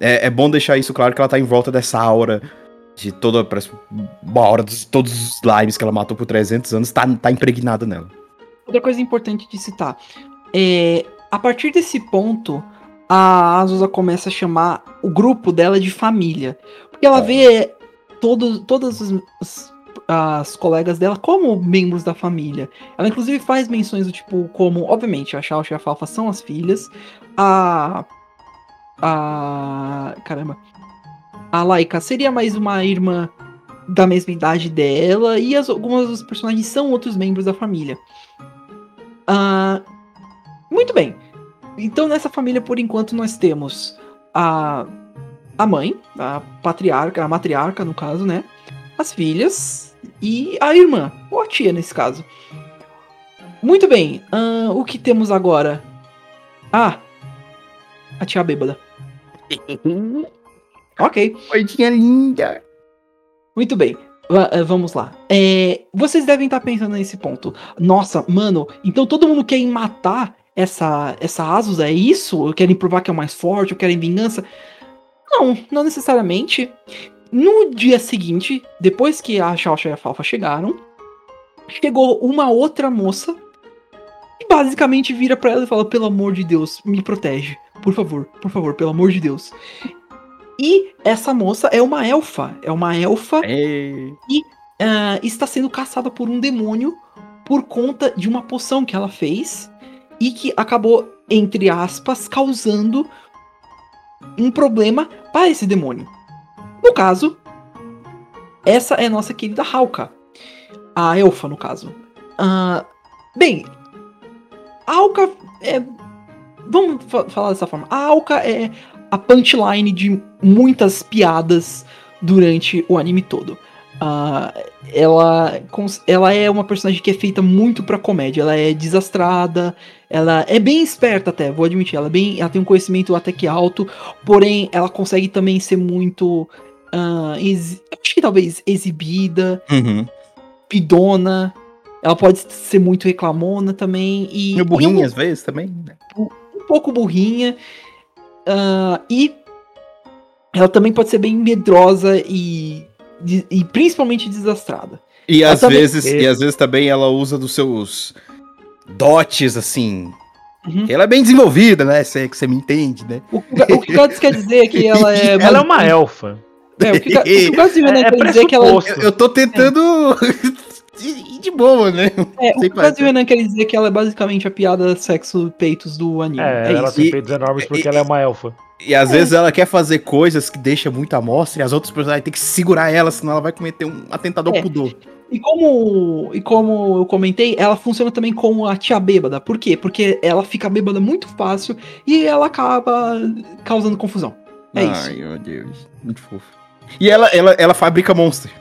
B: é, é bom deixar isso claro que ela tá em volta dessa aura de toda parece uma aura de todos os slimes que ela matou por 300 anos, tá, tá impregnada nela.
C: outra coisa importante de citar. É, a partir desse ponto, a Azusa começa a chamar o grupo dela de família. Porque ela vê todos, todas as, as- as colegas dela como membros da família. Ela inclusive faz menções do tipo, como, obviamente, a Xiao e a Falfa são as filhas. A. A. Caramba. A Laika seria mais uma irmã da mesma idade dela. E as, algumas dos personagens são outros membros da família. Ah, muito bem. Então, nessa família, por enquanto, nós temos a, a mãe, a patriarca, a matriarca, no caso, né? As filhas e a irmã, ou a tia, nesse caso. Muito bem. ah, o que temos agora? Ah, a tia bêbada. Ok.
B: Coisinha linda.
C: Muito bem. Eh, vamos lá. É, vocês devem estar pensando nesse ponto. Nossa, mano, então todo mundo quer matar essa, essa Asus? É isso? Querem provar que é o mais forte? Querem vingança? Não, não necessariamente. No dia seguinte, depois que a Xiaoxia e a Falfa chegaram, chegou uma outra moça e basicamente vira pra ela e fala: Pelo amor de Deus, me protege. Por favor, por favor, pelo amor de Deus. E essa moça é uma elfa. É uma elfa
B: É.
C: ah, está sendo caçada por um demônio por conta de uma poção que ela fez e que acabou, entre aspas, causando um problema para esse demônio. No caso, essa é a nossa querida Hauka. A elfa, no caso. Ah, bem, a Hauka é. Vamos fa- falar dessa forma. A Hauka é a punchline de muitas piadas durante o anime todo. Ah, ela, ela é uma personagem que é feita muito pra comédia. Ela é desastrada, ela é bem esperta até, vou admitir. Ela, é bem, ela tem um conhecimento até que alto, porém ela consegue também ser muito. exi- acho que talvez exibida,
B: Uhum.
C: pidona. Ela pode ser muito reclamona também. E,
B: E o burrinho
C: e
B: às vezes também. né?
C: um pouco burrinha. Ah, e ela também pode ser bem medrosa e, de- e principalmente desastrada.
B: E
C: Ela
B: às
C: também-
B: vezes, e às vezes também ela usa dos seus dotes assim.
C: Uhum.
B: Ela é bem desenvolvida, né? Sei que você me entende, né?
C: O, que- o que o Gades quer dizer é que ela é.
A: Ela é uma elfa.
C: É, o que, o o Gades
A: É, é
C: quer dizer é que ela.
A: pressuposto.
B: Eu, eu tô tentando ir de boa, né?
C: É, o Renan quer dizer é que ela é basicamente a piada sexo peitos do anime.
A: É,
C: É,
A: ela
C: isso.
A: tem
B: E-
A: peitos enormes porque
B: e-
A: ela é uma elfa.
B: E às vezes ela quer fazer coisas que deixa muito amostra e as outras pessoas têm que segurar ela, senão ela vai cometer um atentado ao
C: É.
B: pudor.
C: E como, e como eu comentei, ela funciona também como a tia bêbada. Por quê? Porque ela fica bêbada muito fácil e ela acaba causando confusão. É isso.
B: Ai, meu Deus. Muito fofo. E ela, ela, ela fabrica monster.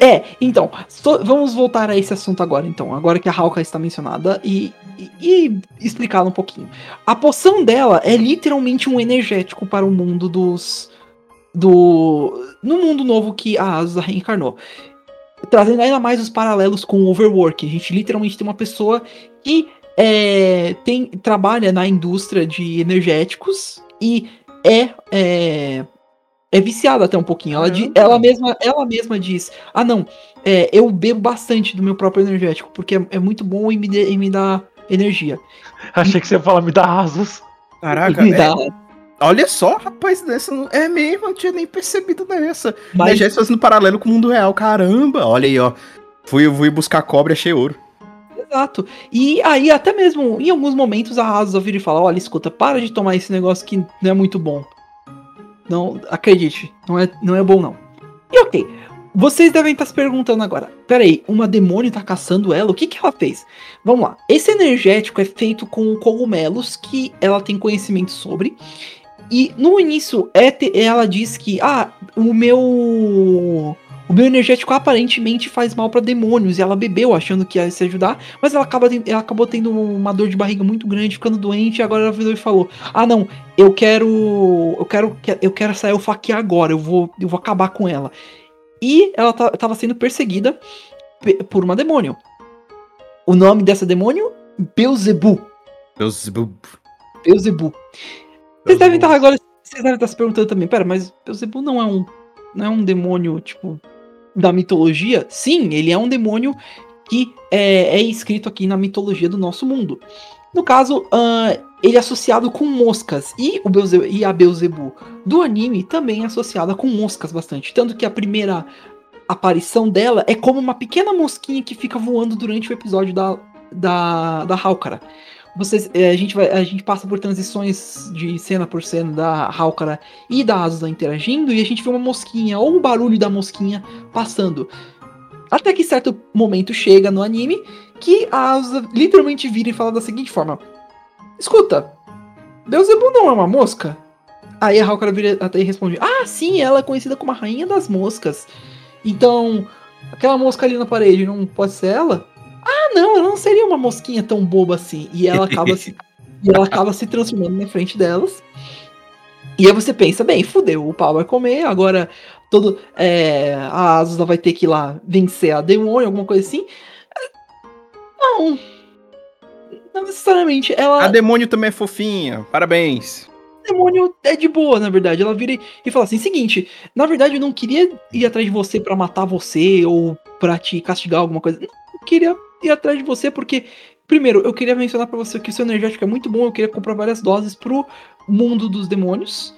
C: É, então, so- vamos voltar a esse assunto agora, então. Agora que a Hawka está mencionada e, e, e explicá-la um pouquinho. A poção dela é literalmente um energético para o mundo dos. Do. No mundo novo que a Asusa reencarnou. Trazendo ainda mais os paralelos com o Overwork. A gente literalmente tem uma pessoa que é, tem, trabalha na indústria de energéticos e é. é é viciada até um pouquinho. Ela, di- ela, mesma, ela mesma diz: Ah, não, é, eu bebo bastante do meu próprio energético, porque é, é muito bom e me, dê- e me dá energia.
A: Achei que você ia falar, me dá asas.
B: Caraca,
C: me
B: é-
C: dá,
B: olha só, rapaz, dessa não- é mesmo, eu não tinha nem percebido dessa. Mas
C: mas,
B: já fazendo paralelo com o mundo real, caramba. Olha aí, ó. Fui, fui buscar cobre e achei ouro.
C: Exato. E aí, até mesmo, em alguns momentos, a Asa vira e fala: Olha, escuta, para de tomar esse negócio que não é muito bom. Não, acredite, não é, não é bom não. E ok, vocês devem estar se perguntando agora: peraí, uma demônio tá caçando ela? O que, que ela fez? Vamos lá. Esse energético é feito com cogumelos que ela tem conhecimento sobre. E no início, é ela diz que, ah, o meu. O meu energético aparentemente faz mal pra demônios. E ela bebeu achando que ia se ajudar. Mas ela, acaba, ela acabou tendo uma dor de barriga muito grande, ficando doente. E agora ela virou e falou: Ah, não, eu quero. Eu quero. Eu quero essa elfa aqui agora. Eu vou, eu vou acabar com ela. E ela ta- tava sendo perseguida pe- por uma demônio. O nome dessa demônio? Beelzebub.
B: Beelzebub.
C: Beelzebub. Vocês devem estar agora. Vocês devem estar se perguntando também, pera, mas Beelzebub não é um. Não é um demônio, tipo, da mitologia? Sim, ele é um demônio que é, é escrito aqui na mitologia do nosso mundo. No caso, ah, ele é associado com moscas. E, o e a Beelzebub do anime também é associada com moscas bastante. Tanto que a primeira aparição dela é como uma pequena mosquinha que fica voando durante o episódio da, da, da Hawkara. Vocês, eh, a, gente vai, a gente passa por transições de cena por cena da Hawkara e da Asusa interagindo e a gente vê uma mosquinha ou o barulho da mosquinha passando. Até que certo momento chega no anime que a Asusa literalmente vira e fala da seguinte forma: Escuta, Beelzebub não é uma mosca? Aí a Hawkara vira até e responde: Ah, sim, ela é conhecida como a rainha das moscas. Então, aquela mosca ali na parede não pode ser ela? Ah, não, ela não seria uma mosquinha tão boba assim. E ela acaba se, e ela acaba se transformando na frente delas. E aí você pensa, bem, fudeu, o pau vai comer, agora todo. é, a Azusa vai ter que ir lá vencer a demônio, alguma coisa assim. Não. Não necessariamente. Ela.
B: A demônio também é fofinha. Parabéns.
C: demônio é de boa, na verdade. Ela vira e- fala assim: seguinte, na verdade eu não queria ir atrás de você pra matar você ou pra te castigar alguma coisa. Não, eu queria ir atrás de você porque, primeiro, eu queria mencionar pra você que o seu energético é muito bom. Eu queria comprar várias doses pro mundo dos demônios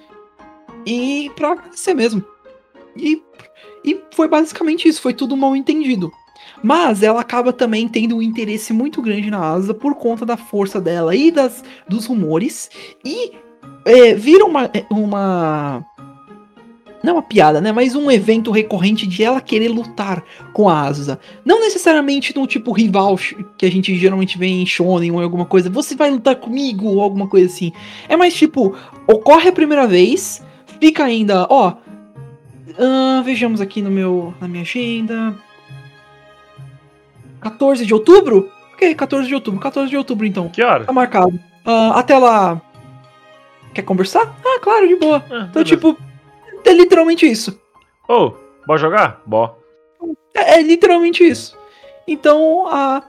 C: e pra agradecer mesmo. E, e foi basicamente isso. Foi tudo mal entendido. Mas ela acaba também tendo um interesse muito grande na Asa por conta da força dela e das, dos rumores. E é, vira uma, é, uma. Não uma piada, né? Mas um evento recorrente de ela querer lutar com a Asusa. Não necessariamente no tipo rival que a gente geralmente vê em Shonen ou em alguma coisa. Você vai lutar comigo ou alguma coisa assim. É mais tipo, ocorre a primeira vez, fica ainda, ó. ah, vejamos aqui no meu, na minha agenda. 14 de outubro? Ok, 14 de outubro. 14 de outubro então.
A: Que hora?
C: Tá marcado. Ah, até lá. Quer conversar? Ah, claro, de boa.
A: Ah,
C: Então,
A: beleza.
C: tipo, é literalmente isso.
A: Ô, bora jogar? Bó.
C: É, é literalmente isso. Então, a.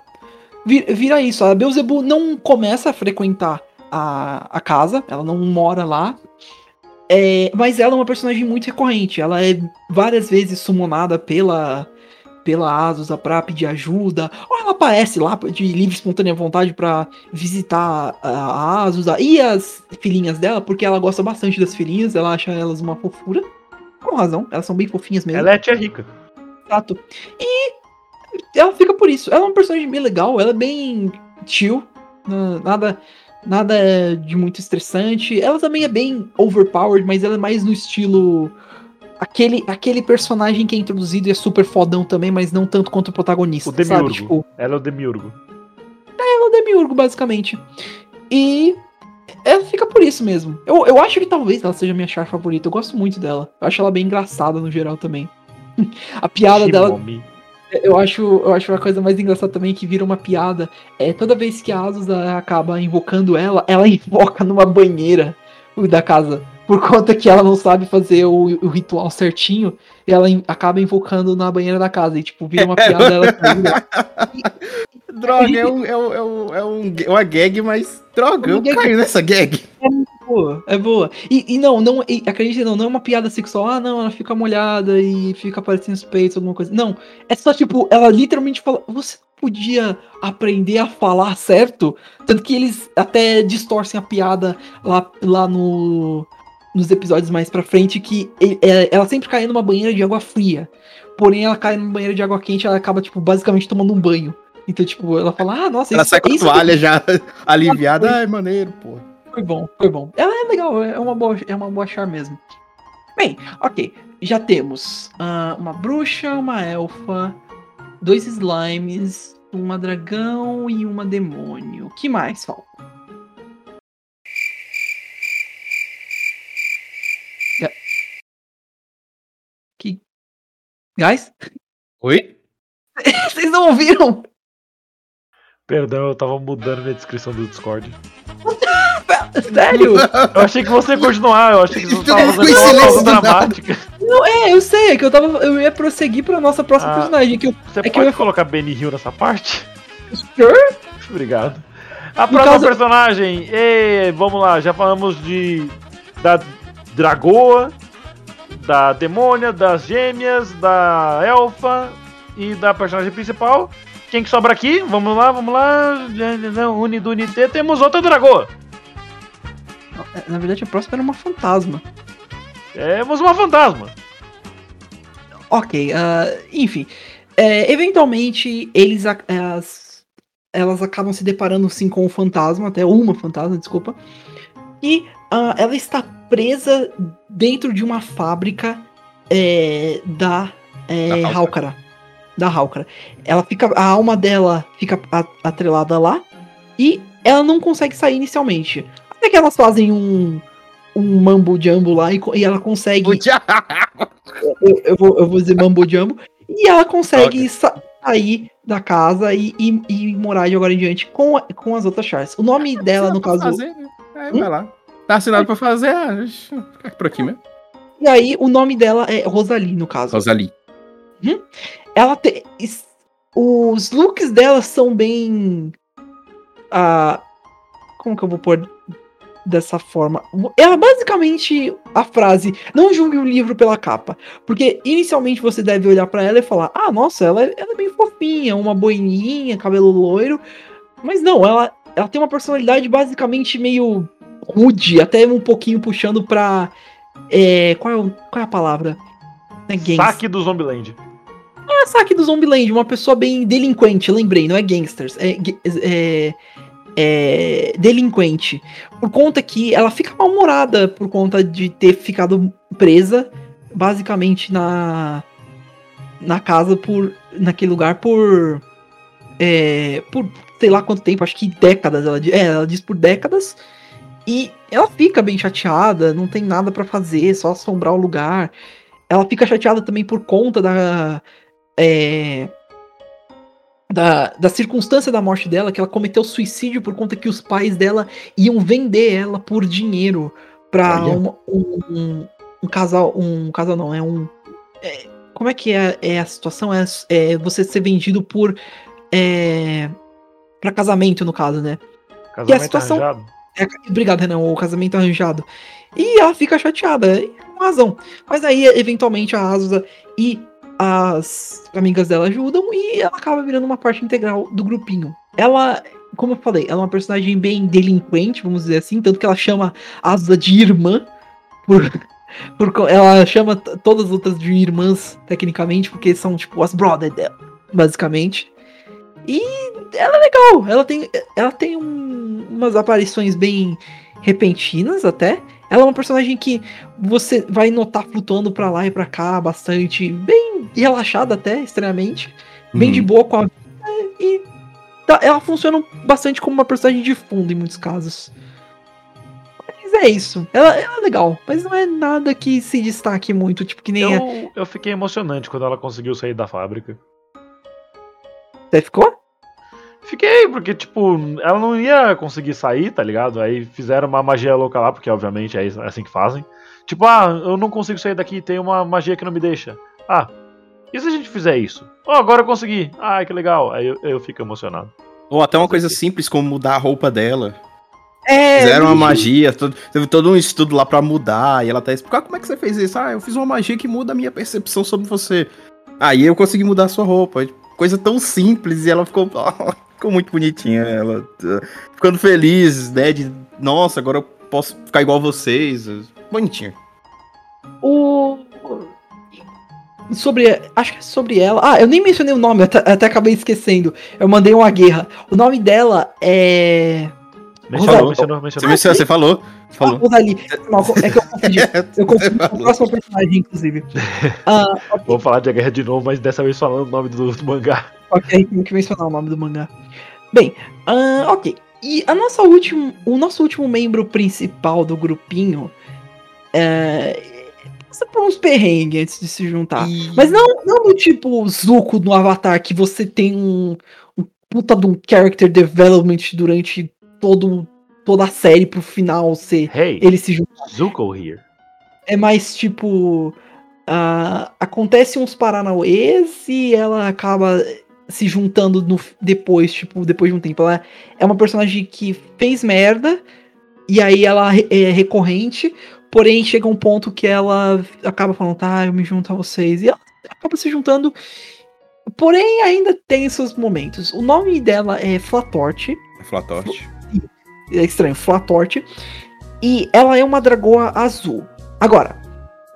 C: vi- Vira isso. A Beelzebub não começa a frequentar a, a casa, ela não mora lá. É, mas ela é uma personagem muito recorrente. Ela é várias vezes summonada pela pela Azusa pra pedir ajuda. Ou ela aparece lá de livre e espontânea vontade pra visitar a, Azusa e as filhinhas dela, porque ela gosta bastante das filhinhas, ela acha elas uma fofura. Com razão, elas são bem fofinhas mesmo.
A: Ela é tia rica.
C: Exato. E ela fica por isso. Ela é uma personagem bem legal, ela é bem chill. na- Nada, nada de muito estressante. Ela também é bem overpowered, mas ela é mais no estilo. Aquele, aquele personagem que é introduzido e é super fodão também, mas não tanto quanto o protagonista.
A: O Demiurgo.
C: Sabe? Tipo,
A: Ela é o Demiurgo.
C: ela é o Demiurgo, basicamente. E ela fica por isso mesmo. Eu, eu acho que talvez ela seja a minha char favorita. Eu gosto muito dela. Eu acho ela bem engraçada no geral também. A piada dela
A: Shimomi.
C: eu acho, eu acho uma coisa mais engraçada também que vira uma piada. É toda vez que a Azusa acaba invocando ela, ela invoca numa banheira da casa. Por conta que ela não sabe fazer o, o ritual certinho, e ela in- acaba invocando na banheira da casa. E tipo, vira uma piada ela
B: Droga, é, um, é, um, é, um, é um- é uma gag, mas droga,
C: É
B: eu
C: gag.
B: caio nessa gag.
C: boa, é boa. E, e não, não, e, acredite não, não é uma piada sexual, ah não, ela fica molhada e fica aparecendo os peitos, alguma coisa. Não, é só tipo, ela literalmente fala, você podia aprender a falar certo? Tanto que eles até distorcem a piada lá, lá no, nos episódios mais pra frente, que é- ela sempre cai numa banheira de água fria. Porém, ela cai numa banheira de água quente, ela acaba, tipo, basicamente tomando um banho. Então, tipo, ela fala, ah, nossa,
B: Ela
C: isso,
B: sai com a toalha já aliviada. Ai, maneiro, pô.
C: foi bom, foi bom. Ela é legal, é uma boa, é uma boa char mesmo. Bem, ok. Já temos ah, uma bruxa, uma elfa, dois slimes, uma dragão e uma demônio. O que mais falta? Ga- Que. Guys?
B: Oi?
C: Vocês não ouviram?
A: Perdão, eu tava mudando minha descrição do Discord.
C: Sério?
A: Eu achei que você ia continuar, eu achei que você tava fazendo uma pausa dramática.
C: Não, é, eu sei, é que eu tava. Eu ia prosseguir pra nossa próxima
A: Ah.
C: personagem. Que eu,
A: Você
C: É que
A: pode
C: eu ia-
A: colocar Benny Hill nessa parte?
C: Sure?
A: Obrigado. A próxima
C: caso-
A: personagem, e, vamos lá, já falamos de da Dragoa, da Demônia, das Gêmeas, da Elfa e da personagem principal. Quem que sobra aqui? Vamos lá, vamos lá. Não, Uni do Unité, temos outra Dragoa.
C: Na verdade, a próxima era uma fantasma.
A: Temos uma fantasma.
C: Ok, ah, enfim. É, eventualmente, eles ac- as- elas acabam se deparando sim com o fantasma, até uma fantasma, desculpa. E ah, ela está presa dentro de uma fábrica é, da é,
B: Da. Hawkara.
C: Da Hawkara. Ela fica. A alma dela fica atrelada lá. E ela não consegue sair inicialmente. Até que elas fazem um. Um mambo jumbo lá e, e ela consegue eu, eu vou, eu vou dizer mambo jumbo. E ela consegue sa- sair da casa e, e, e morar de agora em diante com, com as outras chars. O nome dela, no caso.
B: Fazer, é, vai lá. Tá assinado pra fazer, ah, ficar por aqui mesmo.
C: E aí, o nome dela é Rosalie, no caso.
B: Rosalie.
C: Ela tem. Os looks dela são bem. Ah, como que eu vou pôr dessa forma? Ela basicamente a frase: não julgue o livro pela capa. Porque inicialmente você deve olhar pra ela e falar: ah, nossa, ela é, ela é bem fofinha, uma boininha, cabelo loiro. Mas não, ela, ela tem uma personalidade basicamente meio rude, até um pouquinho puxando pra. É, qual, é o- qual é a palavra? É gangster.
A: Saque do Zombieland.
C: É saque do Zombieland, uma pessoa bem delinquente, lembrei, não é gangsters, é, é, é delinquente. Por conta que ela fica mal-humorada por conta de ter ficado presa, basicamente, na, na casa, por naquele lugar, por, é, por sei lá quanto tempo, acho que décadas, ela, é, ela diz por décadas, e ela fica bem chateada, não tem nada pra fazer, só assombrar o lugar. Ela fica chateada também por conta da, é, da, da circunstância da morte dela, que ela cometeu suicídio por conta que os pais dela iam vender ela por dinheiro pra um, um, um casal. Um casal não, é um. é, como é que é, é a situação? É, é você ser vendido por. É, pra casamento, no caso, né?
A: Casamento
C: situação-
A: arranjado.
C: Obrigado, Renan, o casamento arranjado. E ela fica chateada, com razão. Mas aí, eventualmente, a Azusa e as amigas dela ajudam e ela acaba virando uma parte integral do grupinho. Ela, como eu falei, ela é uma personagem bem delinquente, vamos dizer assim, tanto que ela chama a Azusa de irmã. Por, por ela chama todas as outras de irmãs, tecnicamente, porque são, tipo, as brothers dela, basicamente. E ela é legal, ela tem, ela tem um- umas aparições bem repentinas até. Ela é uma personagem que você vai notar flutuando pra lá e pra cá bastante, bem relaxada até, estranhamente, bem
B: Uhum.
C: de boa com a vida e tá- ela funciona bastante como uma personagem de fundo em muitos casos. Mas é isso. Ela, ela é legal, mas não é nada que se destaque muito, tipo que nem a...
A: Eu, eu fiquei emocionante quando ela conseguiu sair da fábrica.
C: Você ficou?
A: Fiquei, porque, tipo, ela não ia conseguir sair, tá ligado? Aí fizeram uma magia louca lá, porque obviamente é é assim que fazem. Tipo, ah, eu não consigo sair daqui, tem uma magia que não me deixa. Ah, e se a gente fizer isso? Oh, agora eu consegui. Ah, que legal. Aí eu, eu fico emocionado.
B: Ou até uma coisa simples como mudar a roupa dela.
C: É,
B: Fizeram uma magia, todo- teve todo um estudo lá pra mudar, e ela tá explicando, como é que você fez isso? Ah, eu fiz uma magia que muda a minha percepção sobre você. Aí eu consegui mudar a sua roupa. Coisa tão simples, e ela ficou, ficou muito bonitinha, ela tá ficando feliz, né, de, nossa, agora eu posso ficar igual vocês. Bonitinho.
C: O... sobre. Acho que é sobre ela. Ah, eu nem mencionei o nome, até, até acabei esquecendo. Eu mandei uma guerra. O nome dela é.
A: Mencionou,
B: Falou.
A: mencionou,
B: Você,
A: mencionou.
B: mencionou, você falou? Falou.
C: Não, é que eu confundi. Eu confundi com o próximo personagem, inclusive. Ah,
A: Vou falar de A Guerra de novo, mas dessa vez falando o nome do, do mangá.
C: ok, tem que mencionar o nome do mangá. Bem, ah, ok. E a nossa última, o nosso último membro principal do grupinho é, passa por uns perrengues antes de se juntar.
B: E-
C: Mas não, não do tipo Zuko no Avatar, que você tem um, um puta de um character development durante todo, toda a série pro final ser
A: Hey,
C: ele se juntar.
A: Zuko here.
C: É mais tipo. ah, acontece uns Paranauês e ela acaba se juntando no, depois, tipo, depois de um tempo. Ela é uma personagem que fez merda e aí ela é recorrente, porém chega um ponto que ela acaba falando, tá, eu me junto a vocês. E ela acaba se juntando. Porém, ainda tem seus momentos. O nome dela é Flatorte.
B: Flatorte.
C: É estranho, Flatorte. E ela é uma dragoa azul. Agora,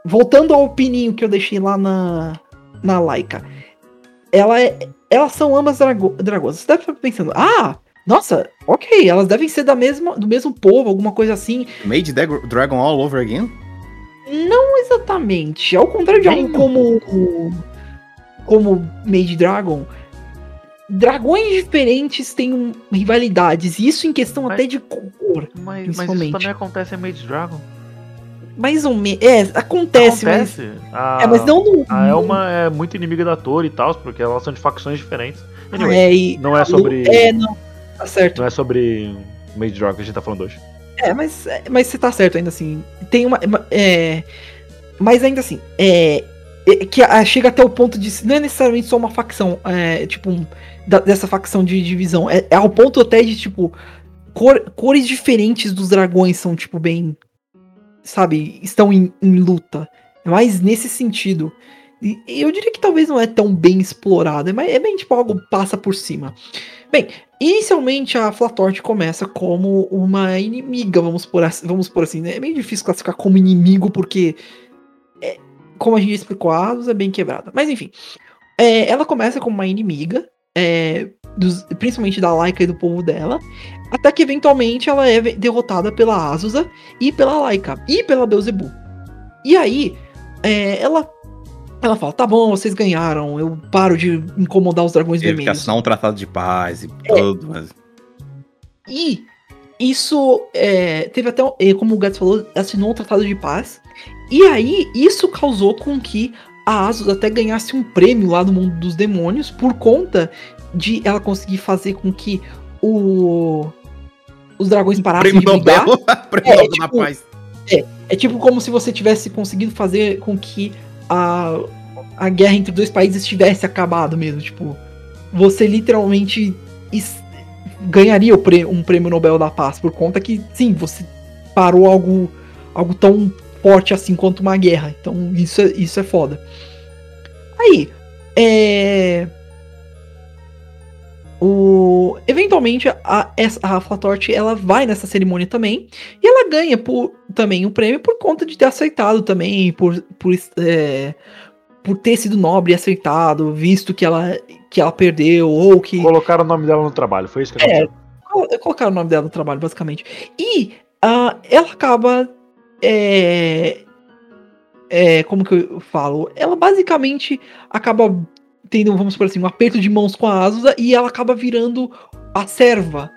C: voltando ao pininho que eu deixei lá na, na Laika. Ela é, elas são ambas drago, dragoas. Você deve estar pensando, ah, nossa, ok, elas devem ser da mesma, do mesmo povo, alguma coisa assim.
B: Made Dragon All Over Again?
C: Não exatamente. Ao contrário de algo como. Como Made Dragon. Dragões diferentes têm rivalidades. Isso em questão
A: Mas-
C: até de cor.
A: Mas, mas isso
C: Principalmente.
A: também acontece em Made Dragon.
C: Mais ou menos. É, acontece, mas.
A: acontece. A,
C: É, mas não no.
A: a Elma é muito inimiga da Tori e tal, porque elas são de facções diferentes. Anyway,
C: é, e-
A: não é sobre.
C: É, não. Tá certo.
A: Não é sobre Made Dragon que a gente tá falando hoje.
C: É, mas, é, mas você tá certo ainda assim. Tem uma. é, mas ainda assim, é que ah, chega até o ponto de. Não é necessariamente só uma facção, é, tipo, da- dessa facção de divisão. É, é ao ponto até de, tipo, cor- cores diferentes dos dragões são, tipo, bem. Sabe, estão em, em luta. É mais nesse sentido. E e eu diria que talvez não é tão bem explorado, é, mais, é bem tipo algo passa por cima. Bem, inicialmente a Flatorte começa como uma inimiga, vamos por, assim, vamos por assim, né? É meio difícil classificar como inimigo, porque, como a gente explicou, a Asus é bem quebrada. Mas enfim, é, ela começa como uma inimiga, é, dos- principalmente da Laika e do povo dela, até que eventualmente ela é derrotada pela Azusa e pela Laika, e pela Beelzebub. E aí, é, ela, ela fala, tá bom, vocês ganharam, eu paro de incomodar os dragões
B: Teve que
C: vermelhos.
B: assinar um tratado de paz e
C: É.
B: tudo, mas...
C: E isso é, teve até, como o Gats falou, assinou um tratado de paz. E aí isso causou com que a Asus até ganhasse um prêmio lá no mundo dos demônios por conta de ela conseguir fazer com que o os dragões parassem
B: Prêmio
C: de brigar.
B: Nobel, Prêmio
C: É,
B: Nobel da
C: tipo,
B: Paz.
C: É tipo como se você tivesse conseguido fazer com que a, a guerra entre dois países tivesse acabado mesmo. Tipo, você literalmente ganharia o prê- um prêmio Nobel da Paz por conta que, sim, você parou algo, algo tão forte assim quanto uma guerra. Então isso é, isso é foda. Aí, é. O... Eventualmente, a, essa- a Flatorte, ela vai nessa cerimônia também. E ela ganha por, também o prêmio por conta de ter aceitado também, por, por, é, por ter sido nobre e aceitado, visto que ela, que ela perdeu, ou que.
A: Colocaram o nome dela no trabalho, foi isso que
C: É.
A: aconteceu.
C: Col- Colocaram o nome dela no trabalho, basicamente. E ah, ela acaba. É, é, como que eu falo? Ela basicamente acaba tendo, vamos por assim, um aperto de mãos com a Azusa e ela acaba virando a serva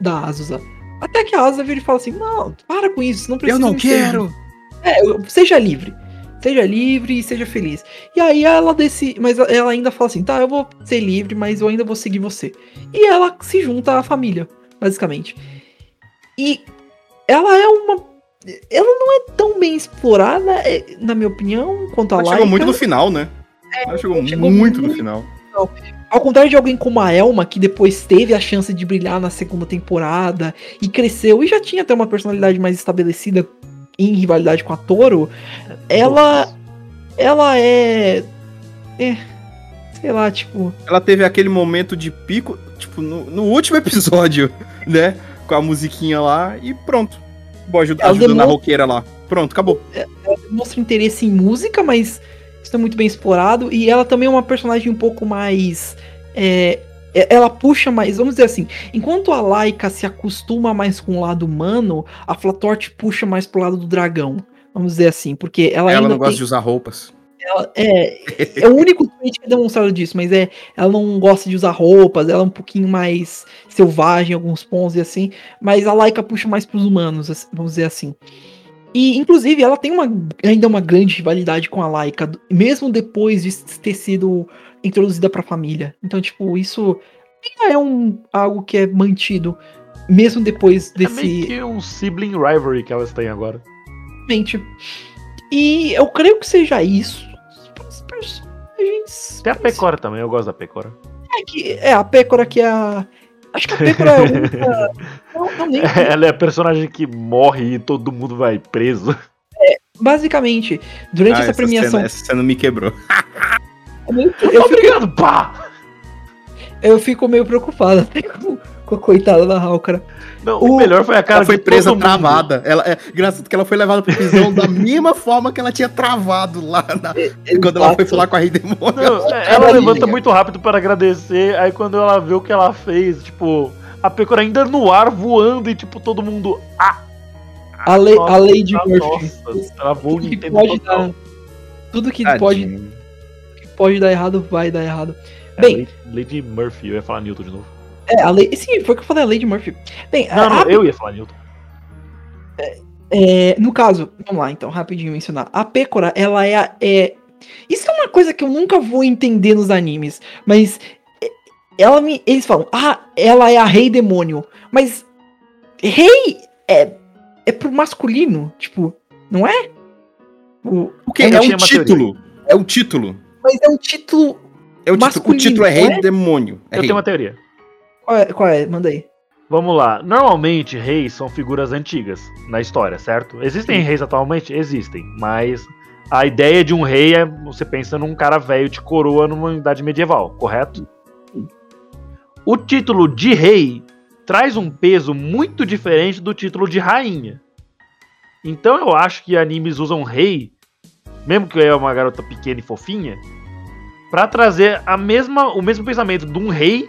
C: da Azusa. Até que a Azusa vira e fala assim: Não, para com isso, não precisa.
B: Eu não
C: me servir."
B: quero!
C: É, seja livre. Seja livre e seja feliz. E aí ela decide. Mas ela ainda fala assim: tá, eu vou ser livre, mas eu ainda vou seguir você. E ela se junta à família, basicamente. E ela é uma. Ela não é tão bem explorada, é, na minha opinião, quanto a
B: Ela
C: Laika.
B: chegou muito no final, né? Ela chegou,
C: chegou
B: muito no
C: muito-
B: final.
C: Ao contrário de alguém como a Elma, que depois teve a chance de brilhar na segunda temporada e cresceu e já tinha até uma personalidade mais estabelecida em rivalidade com a Toro, ela. Ela é. É. Sei lá, tipo.
B: Ela teve aquele momento de pico, tipo, no, no último episódio, né? Com a musiquinha lá e pronto. Bom, ajuda,
C: Ela
B: ajudando a
C: demonstra-
B: roqueira lá. Pronto, acabou.
C: Mostra interesse em música, mas Isso é muito bem explorado. E ela também é uma personagem um pouco mais. é, é- ela puxa mais, vamos dizer assim, enquanto a Laika se acostuma mais com o lado humano, a Flatort puxa mais pro lado do dragão. Vamos dizer assim, porque ela,
B: Ela
C: ainda
B: não gosta
C: tem-
B: de usar roupas.
C: Ela- é, é o único tweet que é demonstrado disso, mas é, ela não gosta de usar roupas, ela é um pouquinho mais selvagem em alguns pontos e assim, mas a Laika puxa mais pros humanos, assim, vamos dizer assim. E, inclusive, ela tem uma, ainda uma grande rivalidade com a Laika, mesmo depois de ter sido introduzida pra família. Então, tipo, isso ainda é um, algo que é mantido, mesmo depois
A: É meio
C: desse...
A: que um sibling rivalry que elas têm agora.
C: Mente. E eu creio que seja isso. Os personagens.
A: Tem a Pecora também, eu gosto da Pecora.
C: É, que, é a Pécora que é a. Acho que a Pécora é a única. Não, não, nem.
A: Ela é a personagem que morre e todo mundo vai preso.
C: Basicamente, durante
B: Ah,
C: essa premiação.
B: Cena, essa cena me quebrou.
C: eu, meio- eu fico,
A: Obrigado, pá!
C: eu fico meio preocupado até com, a coitada da Hawkara.
A: Não, o,
C: O-
A: melhor foi a cara
B: ela foi
A: de
B: presa travada. Ela, é engraçado que ela foi levada pra prisão da mesma forma que ela tinha travado lá na- quando ela foi falar com a Rei Demônio.
A: Não, é, ela
C: Caralho,
A: levanta
B: cara.
A: muito rápido para agradecer, aí quando ela vê o que ela fez, tipo, a Pecora ainda no ar voando e tipo, todo mundo. Ah!
C: A, lei,
A: Nossa,
C: a Lady
A: ah,
C: Murphy.
A: Nossa, travou o
C: Tudo que
A: Nintendo
C: pode
A: total.
C: dar. Tudo que pode,
B: Tadinho.
C: pode dar errado, vai dar errado.
A: É,
C: Bem-
A: Lady, Lady Murphy, eu ia falar Newton de novo.
C: É, a lei. Sim, foi o que eu falei, a Lady Murphy. Bem,
A: Não,
C: a,
A: não,
C: a-
A: eu ia falar Newton.
C: É, no caso, vamos lá então, rapidinho mencionar. A Pécora, ela é, a- é. Isso é uma coisa que eu nunca vou entender nos animes, mas. é, Ela me. Eles falam, ah, ela é a rei demônio. Mas. Rei é. É pro masculino, tipo, não é? O,
B: Porque
A: Eu
B: é um título. É um título.
C: mas é um título.
B: É o título. O título é Rei
C: é?
B: Demônio. É
A: Eu
B: rei.
A: tenho uma teoria.
C: Qual é? Qual é? Manda aí.
A: Vamos lá. Normalmente, reis são figuras antigas na história, certo? Existem reis atualmente? Existem. Mas a ideia de um rei é você pensa num cara velho de coroa numa idade medieval, correto? O título de rei traz um peso muito diferente do título de rainha. Então eu acho que animes usam rei, mesmo que é uma garota pequena e fofinha, pra trazer a mesma, o mesmo pensamento de um rei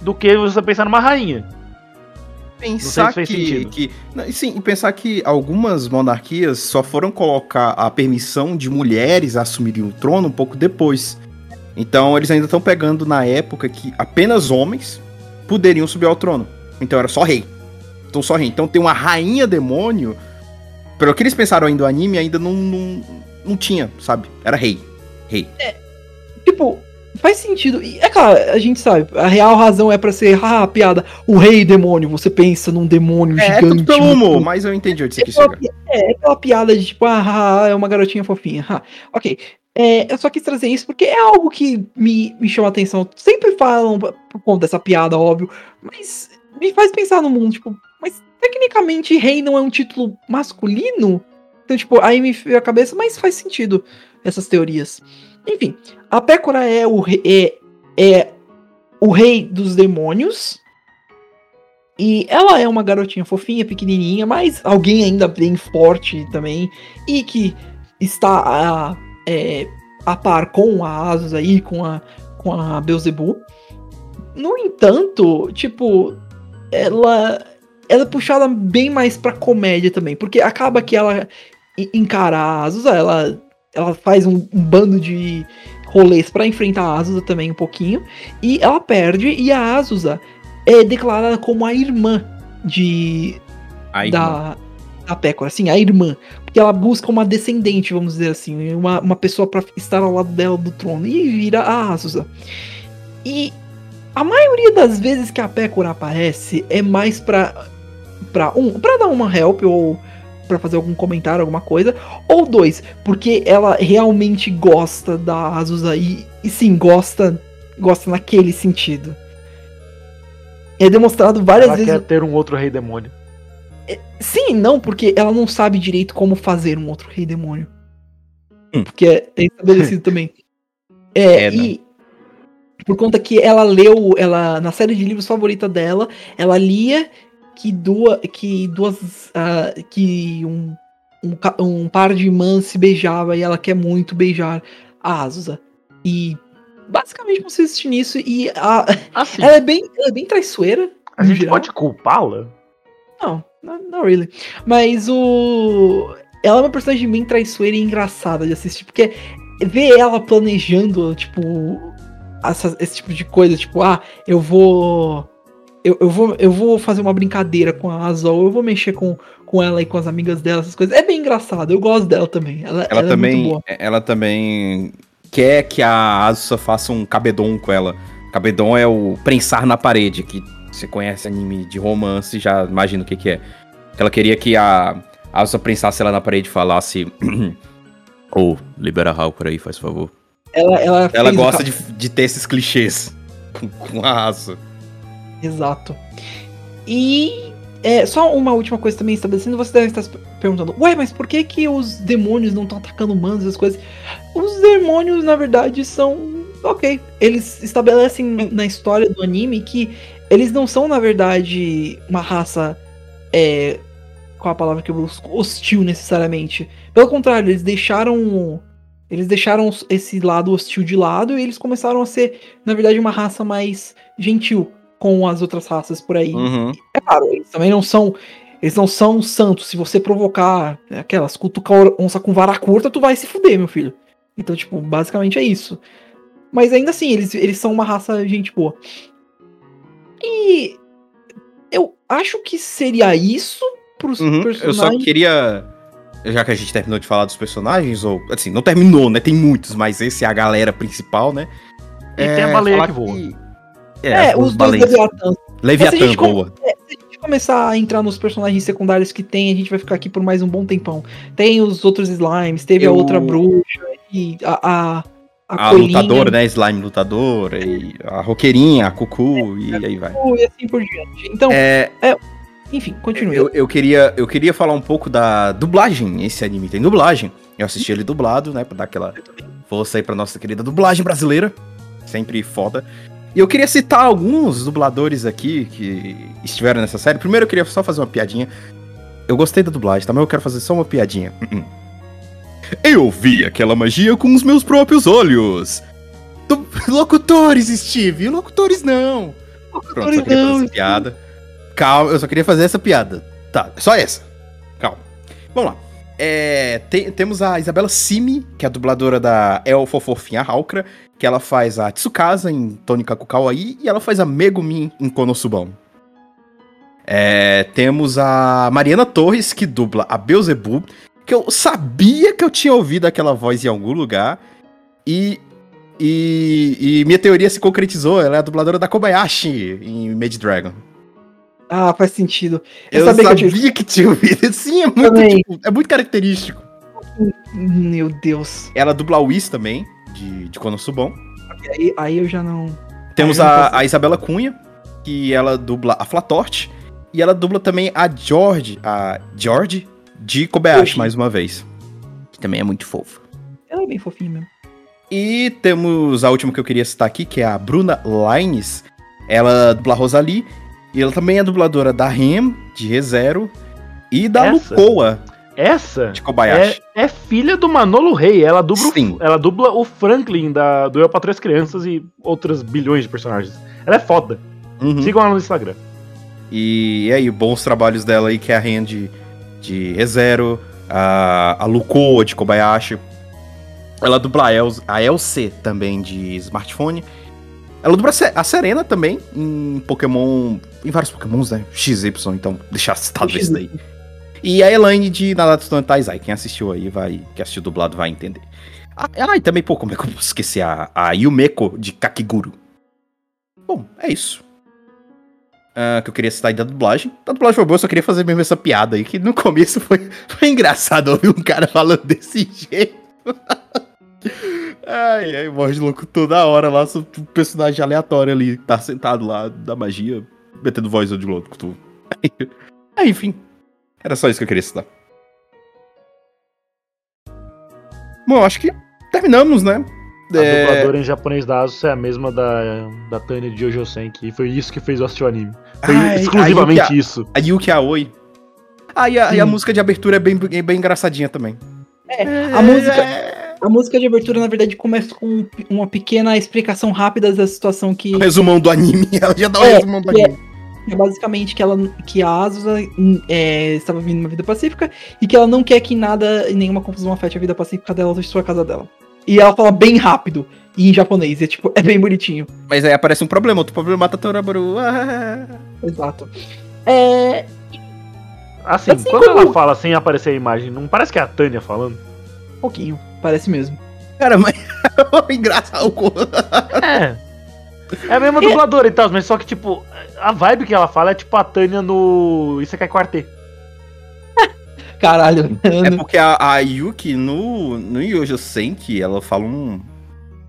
A: do que você pensar numa rainha.
B: pensar
A: se fez
B: que,
A: sentido.
B: que e sim, e pensar que algumas monarquias só foram colocar a permissão de mulheres assumirem o trono um pouco depois. Então eles ainda estão pegando na época que apenas homens poderiam subir ao trono. Então era só rei. Então só rei. Então tem uma rainha demônio. Pelo que eles pensaram ainda do anime, ainda não, não, não tinha, sabe? Era rei. Rei.
C: Tipo, faz sentido. E é claro, a gente sabe, a real razão é pra ser, ah, piada, o rei demônio, você pensa num demônio
B: É, é
C: gigante.
B: tudo pelo
C: muito-
B: humor, mas eu entendi onde você
C: É
B: quis chegar.
C: é, é aquela piada de tipo, ah, ah, é uma garotinha fofinha. ah. Ok. É, eu só quis trazer isso porque é algo que me, me chama a atenção. Sempre falam por conta dessa piada, óbvio, mas me faz pensar no mundo, tipo, mas tecnicamente rei não é um título masculino? Então, tipo, aí me veio a cabeça, mas faz sentido essas teorias. Enfim, a Pécora é o, re- é, é o rei dos demônios. E ela é uma garotinha fofinha, pequenininha, mas alguém ainda bem forte também. E que está a, é, a par com a Asus aí, com a, com a Beelzebub. No entanto, tipo, ela, ela é puxada bem mais pra comédia também. Porque acaba que ela en- encara a Asus, ela, ela faz um, um bando de rolês pra enfrentar a Azusa também um pouquinho. E ela perde, e a Azusa é declarada como a irmã de
B: Aí,
C: da, da Pécora, assim, a irmã. Porque ela busca uma descendente, vamos dizer assim, uma, uma pessoa pra estar ao lado dela do trono. E vira a Azusa. E a maioria das vezes que a Pécora aparece é mais pra, pra um, pra dar uma help ou pra fazer algum comentário, alguma coisa. Ou dois, porque ela realmente gosta da Azusa e, e sim, gosta, gosta naquele sentido. É demonstrado várias
A: Ela
C: vezes.
A: quer ter um outro rei demônio.
C: Sim, e não, porque ela não sabe direito como fazer um outro rei demônio.
B: Hum.
C: Porque é, é estabelecido também. É,
B: É, não.
C: e por conta que ela leu, ela na série de livros favorita dela, ela lia que duas, que duas, ah, que um, um, um par de irmãs se beijava e ela quer muito beijar a Azusa. E basicamente você assiste nisso e a,
A: Assim,
C: ela, é bem, ela é bem traiçoeira.
A: a gente
C: geral.
A: pode culpá-la?
C: Não, not, not really. Mas o. Ela é uma personagem bem traiçoeira e engraçada de assistir, porque ver ela planejando, tipo, essa- esse tipo de coisa, tipo, ah, eu vou. Eu, eu vou, eu vou fazer uma brincadeira com a Azol, eu vou mexer com, com ela e com as amigas dela, essas coisas. É bem engraçado, eu gosto dela também. Ela,
B: Ela
C: ela é muito
B: também,
C: boa.
B: ela também quer que a Asusa faça um cabedon com ela. Cabedon é o prensar na parede, que você conhece anime de romance, já imagina o que que é. Ela queria que a Asusa prensasse ela na parede e falasse... Ô, libera a Hakura aí, faz favor.
C: Ela, ela,
B: Ela
C: o
B: gosta de, de ter esses clichês com, com a Asusa.
C: Exato. E é, só uma última coisa também estabelecendo, você deve estar se perguntando, ué, mas por que que os demônios não estão atacando humanos e as coisas? Os demônios, na verdade, são. Ok. Eles estabelecem na história do anime que eles não são, na verdade, uma raça. É, qual a palavra que eu busco? Hostil necessariamente. Pelo contrário, eles deixaram. Eles deixaram esse lado hostil de lado e eles começaram a ser, na verdade, uma raça mais gentil com as outras raças por aí.
B: Uhum.
C: É claro, eles também não são. Eles não são santos. Se você provocar aquelas cutucar onça com vara curta, tu vai se fuder, meu filho. Então, tipo, basicamente é isso. Mas ainda assim, eles, eles são uma raça gente boa. E eu acho que seria isso pros
B: Uhum. Eu
C: personagens.
B: só queria. Já que a gente terminou de falar dos personagens, ou. Assim, não terminou, né? Tem muitos, mas esse é a galera principal, né?
A: E tem a baleia
B: falar
A: que voa.
C: É, os dois. Leviatãs. Mas se a
B: Leviatã
C: gente com-
B: voa.
C: Se a gente começar a entrar nos personagens secundários que tem, a gente vai ficar aqui por mais um bom tempão. Tem os outros slimes, teve a
B: Eu-
C: outra bruxa, e a. A, a,
B: A lutadora, né? Slime lutadora, e a roqueirinha, a cucu, e aí vai.
C: E assim por diante. Então,
B: É,
C: enfim, continue.
B: eu, eu, queria, eu queria falar um pouco da dublagem. Esse anime tem dublagem. Eu assisti ele dublado, né? Pra dar aquela força aí pra nossa querida dublagem brasileira. Sempre foda. E eu queria citar alguns dubladores aqui que estiveram nessa série. Primeiro eu queria só fazer uma piadinha. Eu gostei da dublagem, tá? Mas eu quero fazer só uma piadinha. Eu vi aquela magia com os meus próprios olhos. Du- Locutores, Steve. Locutores não. Pronto, só queria fazer
C: Não,
B: essa piada. Calma, eu só queria fazer essa piada. Tá, só essa. Calma. Vamos lá. É, tem- temos a Isabela Simi, que é a dubladora da Elfa Fofinha Halkra, que ela faz a Tsukasa em Tonika Kukawai e ela faz a Megumin em Konosuban. É, temos a Mariana Torres, que dubla a Beelzebub, que eu sabia que eu tinha ouvido aquela voz em algum lugar. E, e, e minha teoria se concretizou, ela é a dubladora da Kobayashi em Made Dragon.
C: Ah, faz sentido.
B: Eu,
C: sabia
B: sabia,
C: que eu
B: que, tinha ouvido. Sim, é muito, tipo, é muito característico.
C: Meu Deus.
B: Ela dubla a Whis também, de, de Konosuban.
C: Aí, aí eu já não.
B: Temos
C: eu não
B: a, a Isabela Cunha, que ela dubla a Flatort. E ela dubla também a George, a George de Kobayashi, mais uma vez. Que também é muito fofa.
C: Ela é bem fofinha mesmo.
B: E temos a última que eu queria citar aqui, que é a Bruna Lines. Ela dubla a Rosalie. E ela também é dubladora da Rem, de ReZero. E da
A: Essa?
B: Lucoa,
A: Essa
B: de Kobayashi.
A: é, é filha do Manolo Rey. Ela dubla,
B: Sim.
A: ela dubla o Franklin da, do Eu Pra Três Crianças e outras bilhões de personagens. Ela é foda.
B: Uhum.
A: Sigam ela no Instagram.
B: E, e aí, bons trabalhos dela aí, que é a Ren de, de ReZero, a, a Lucoa de Kobayashi. Ela dubla a, Els, a Elce também de smartphone. Ela dubla a Se- a Serena também em Pokémon. Em vários Pokémons, né? XY, então deixar citado esse daí. E a Elaine de Nadatsu no Taizai. Quem assistiu aí, vai. Que assistiu dublado vai entender. Ah, ah, e também, pô, como é que eu posso esquecer a, a Yumeko de Kakiguru? Bom, é isso. Ah, que eu queria citar aí da dublagem. A dublagem foi boa, eu só queria fazer mesmo essa piada aí, que no começo foi, foi engraçado ouvir um cara falando desse jeito. ai, ai, voz de louco toda hora lá, um personagem aleatório ali, tá sentado lá da magia, metendo voz de louco. Tu. Enfim, era só isso que eu queria citar. Bom, acho que terminamos, né?
A: A
B: É,
A: dubladora em japonês da Asus é a mesma da, da Tânia de Jojo Senki. E foi isso que fez eu assistir o anime. Foi
B: Ai,
A: exclusivamente
B: o que
A: isso.
B: A Yuki Aoi. Ah, e a, e a música de abertura é bem, bem engraçadinha também.
C: A música.
B: É,
C: A música de abertura, na verdade, começa com uma pequena explicação rápida da situação que.
B: O resumão do anime. Ela já dá o
C: É,
B: resumão do
C: que é-
B: anime.
C: É basicamente que ela que a Azusa hum, é, estava vivendo uma vida pacífica e que ela não quer que nada e nenhuma confusão afete a vida pacífica dela ou sua casa dela. E ela fala bem rápido e em japonês, é tipo, é bem bonitinho.
B: Mas aí aparece um problema. Outro problema mata Torabaru. Ah.
C: Exato. É,
A: Assim,
C: Assim
A: quando
C: como-
A: ela fala sem aparecer a imagem, não parece que é a Tânia falando?
C: um pouquinho, parece mesmo.
B: Cara, mas. Engraçado.
A: É. É a mesma dubladora e tal, mas só que, tipo, a vibe que ela fala é tipo a Tânia no Quartet.
C: Caralho,
B: É
C: mano.
B: porque a, a Yuki no, no Yojo Senki, ela fala um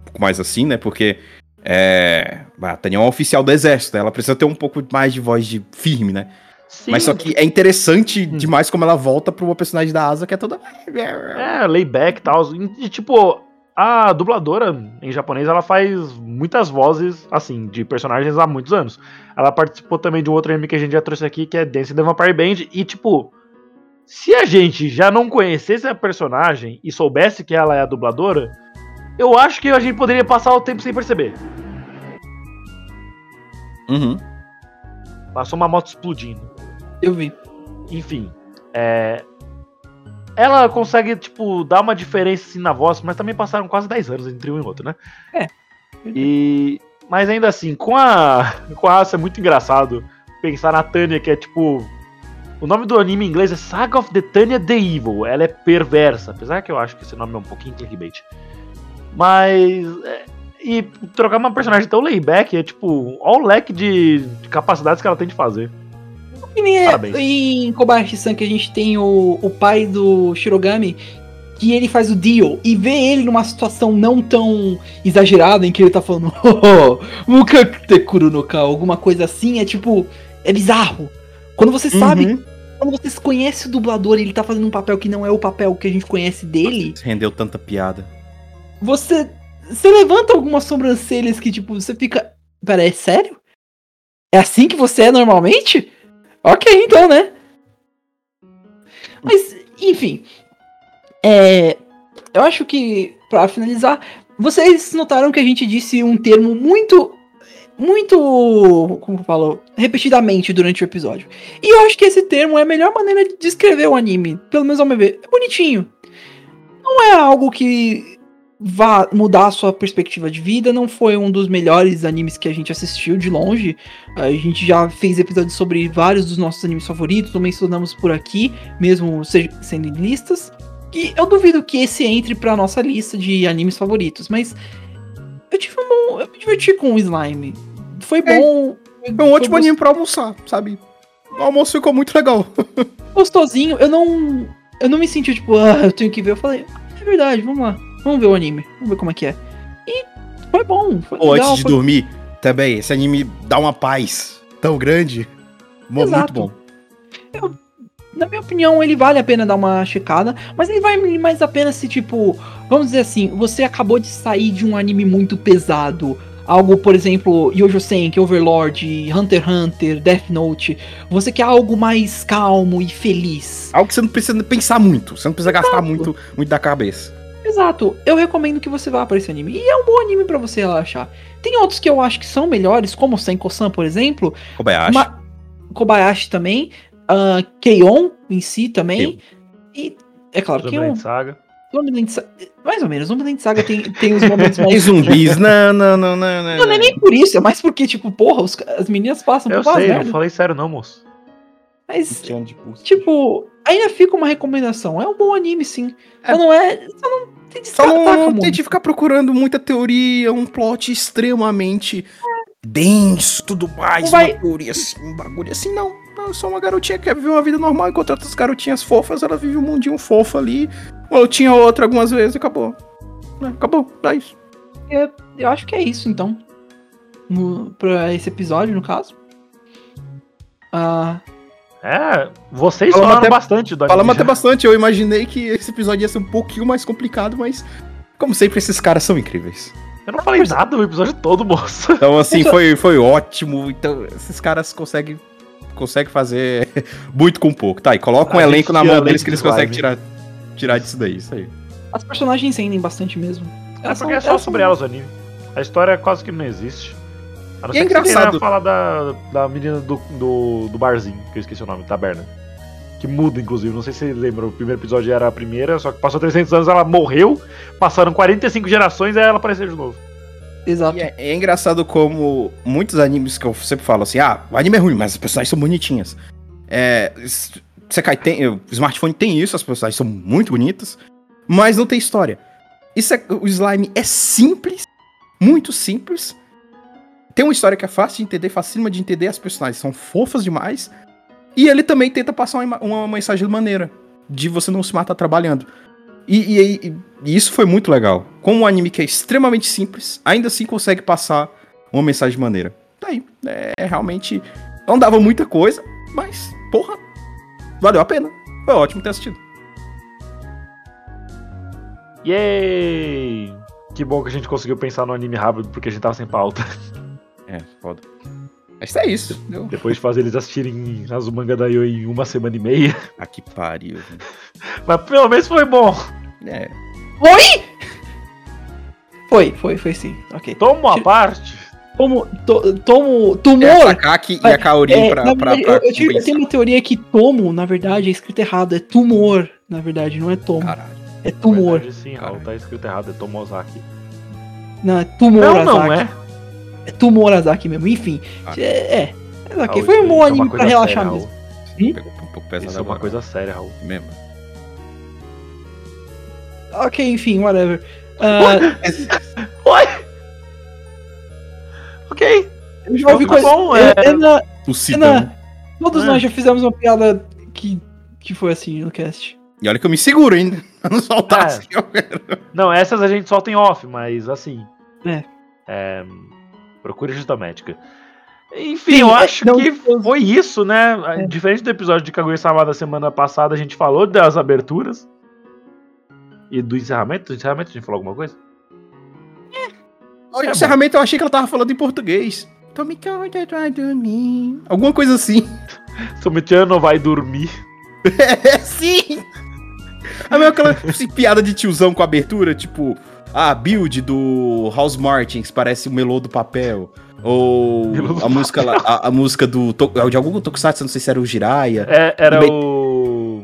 B: pouco mais assim, né? Porque é, a Tânia é uma oficial do exército, ela precisa ter um pouco mais de voz de firme, né?
A: Sim.
B: Mas só que é interessante demais como ela volta pra uma personagem da Asa que é toda.
A: É, layback e tal. E, tipo, a dubladora em japonês ela faz muitas vozes, assim, de personagens há muitos anos. Ela participou também de um outro anime que a gente já trouxe aqui, que é Dance the Vampire Band. E, tipo, se a gente já não conhecesse a personagem e soubesse que ela é a dubladora, eu acho que a gente poderia passar o tempo sem perceber.
B: Uhum.
A: Passou uma moto explodindo.
C: Eu vi.
A: Enfim, é... Ela consegue, tipo, dar uma diferença assim, na voz, mas também passaram quase 10 anos entre um e outro, né?
C: É.
A: E... Mas ainda assim, com a com a Asa é muito engraçado pensar na Tânia, que é tipo... O nome do anime em inglês é Saga of the Tanya the Evil. Ela é perversa, apesar que eu acho que esse nome é um pouquinho clickbait. Mas... é, E trocar uma personagem tão layback é tipo... Olha o leque de, de capacidades que ela tem de fazer.
C: E nem é,
A: Parabéns.
C: em Kobayashi-san que a gente tem o, o pai do Shirogami, que ele faz o deal, e vê ele numa situação não tão exagerada, em que ele tá falando, Mukakutekuru no ka, alguma coisa assim, é tipo, é bizarro. Quando você sabe,
B: Uhum.
C: quando você conhece o dublador e ele tá fazendo um papel que não é o papel que a gente conhece dele,
B: Rendeu tanta piada.
C: você, você levanta algumas sobrancelhas que, tipo, você fica, pera, é sério? É assim que você é normalmente? Ok, então, né? Mas, enfim. É, eu acho que, pra finalizar, vocês notaram que a gente disse um termo muito. Muito. Como eu falo? Repetidamente durante o episódio. E eu acho que esse termo é a melhor maneira de descrever o anime. Pelo menos ao meu ver. É bonitinho. Não é algo que vá mudar a sua perspectiva de vida. Não foi um dos melhores animes que a gente assistiu de longe. A gente já fez episódios sobre vários dos nossos animes favoritos, ou mencionamos por aqui, mesmo se- sendo em listas. E eu duvido que esse entre pra nossa lista de animes favoritos, mas eu tive um bom, eu me diverti com o Slime. Foi
B: É.
C: bom.
B: É um ótimo anime pra almoçar, sabe? O almoço ficou muito legal.
C: gostosinho. Eu não. Eu não me senti tipo, ah, eu tenho que ver. Eu falei, é verdade, vamos lá. Vamos ver o anime. Vamos ver como é que é. E foi bom. Foi
B: Ou
C: legal,
B: antes de
C: foi-
B: dormir, também, esse anime dá uma paz tão grande. Mo- Muito
C: Exato.
B: bom.
C: Na minha opinião, ele vale a pena dar uma checada, mas ele vale mais a pena se, tipo, vamos dizer assim, você acabou de sair de um anime muito pesado. Algo, por exemplo, Yojo Senki, Overlord, Hunter x Hunter, Death Note. Você quer algo mais calmo e feliz.
B: Algo que você não precisa pensar muito. Você não precisa gastar
C: Exato.
B: muito, muito da cabeça.
C: Exato, eu recomendo que você vá para esse anime. E é um bom anime pra você relaxar. Tem outros que eu acho que são melhores, como Senko-san, por exemplo.
B: Kobayashi.
C: Ma- Kobayashi também. Uh, Keion em si também. E, é claro, Keion.
A: Zombieland Saga.
C: Zombieland Saga. Mais ou menos, Zombieland Saga tem, tem os momentos mais.
B: Tem zumbis. não, não, não, não, não.
C: Não, não é nem por isso, é mais porque, tipo, porra, os- as meninas passam
A: Eu
C: por umas
A: sei, não falei sério não, moço.
C: Mas, tipo, ainda fica uma recomendação. É um bom anime, sim. Só não é. Só não tem
B: Só não tente ficar procurando muita teoria, um plot extremamente denso, tudo mais,
C: vai-
B: uma teoria assim, um bagulho assim, não. Não, só uma garotinha que quer viver uma vida normal, enquanto outras garotinhas fofas, ela vive um mundinho fofo ali. Ou tinha outra algumas vezes e acabou. É, acabou, é isso.
C: Eu acho que é isso, então. No, pra esse episódio, no caso. Ah,
A: É, vocês
B: Falamos
A: falaram
B: até-
A: bastante do anime.
B: Falamos até bastante, eu imaginei que esse episódio ia ser um pouquinho mais complicado, mas como sempre, esses caras são incríveis.
A: Eu não falei nada o episódio todo, moço.
B: Então, assim, foi, foi ótimo. Então, esses caras conseguem, conseguem fazer muito com pouco. Tá, e coloca um
A: A
B: elenco
A: gente
B: na mão deles que eles
A: de
B: conseguem tirar, tirar disso daí, isso aí.
C: As personagens rendem bastante mesmo.
A: É
C: Elas
A: porque
C: são-
A: é só
C: elas
A: sobre
C: são-
A: elas o anime. A história quase que não existe. A não
B: E é
A: ser que
B: engraçado.
A: falar da, da menina do, do, do barzinho, que eu esqueci o nome, taberna. Que muda, inclusive. Não sei se você lembra, o primeiro episódio era a primeira, só que passou 300 anos, ela morreu, passaram 45 gerações, aí ela apareceu de novo.
C: Exato.
B: E é, é engraçado como muitos animes que eu sempre falo assim, ah, o anime é ruim, mas as personagens são bonitinhas. É, Sekai tem, o smartphone tem isso, as personagens são muito bonitas, mas não tem história. Isso é, o slime é simples, muito simples. Tem uma história que é fácil de entender, facílima de entender, as personagens são fofas demais. E ele também tenta passar uma, uma mensagem maneira, de você não se matar trabalhando. E, e- e- e isso foi muito legal. Como um anime que é extremamente simples, ainda assim consegue passar uma mensagem maneira. Tá aí. É, realmente. Não dava muita coisa, mas, porra, valeu a pena. Foi ótimo ter assistido.
A: Yay! Que bom que a gente conseguiu pensar no anime rápido, porque a gente tava sem pauta.
B: É, foda. Mas é isso. Deu.
A: Depois de fazer eles assistirem Azumanga Daioh em uma semana e meia.
B: Ah, que pariu.
A: Mas pelo menos foi bom.
B: É.
C: Foi? Foi, foi, foi sim. Ok.
A: Toma a parte.
C: Tomo, to, tomo,
B: É a
C: Tumor.
B: Sakaki e a Kaorin
C: É,
B: pra,
C: na
B: pra,
C: verdade,
B: pra
C: eu, eu tive- eu tenho uma teoria que tomo, na verdade, é escrito errado. É tumor, na verdade, não é tomo.
B: Caralho.
C: É tumor.
A: Verdade, sim, Raul, tá escrito errado, é Tomozaki.
C: Não, é tumor
A: Não, não
C: Azaki.
A: é.
C: É tumor Azaki mesmo. Enfim.
B: Ah.
C: É. é.
A: Raul,
C: foi um bom
A: é
C: anime pra relaxar
A: séria,
C: mesmo.
B: Pegou um pouco pesado
A: Isso é uma coisa séria, Raul.
B: mesmo.
C: Ok, enfim, whatever. Ah,
A: Oi! Ok.
C: eu já ouvi
A: Tá
C: coisa.
A: bom,
C: é,
B: O
C: é
B: Sidão.
C: na- todos
A: É.
C: nós já fizemos uma piada que, que foi assim no cast.
B: E olha que eu me seguro ainda. Pra não soltar
A: É.
B: assim.
A: Não, essas a gente solta em off, mas assim.
C: É.
A: é, procure ajuda médica. Enfim,
C: Sim,
A: eu
C: é,
A: acho
C: não,
A: que foi isso, né?
C: É.
A: Diferente do episódio de Kaguya-sama da semana passada, a gente falou das aberturas. E do encerramento? Do encerramento a gente falou alguma coisa?
B: O
A: É bom.
B: encerramento eu achei que ela tava falando em português. Tome conta pra dormir. Alguma coisa assim.
A: Sometiano vai dormir.
B: É, sim! É meio aquela assim, piada de tiozão com abertura, tipo, a build do House Martins parece o melô do papel. Ou
A: Melô
B: a música, lá, a, a música do. to- De algum Tokusatsu, não sei se era o Jiraiya.
A: É, era o.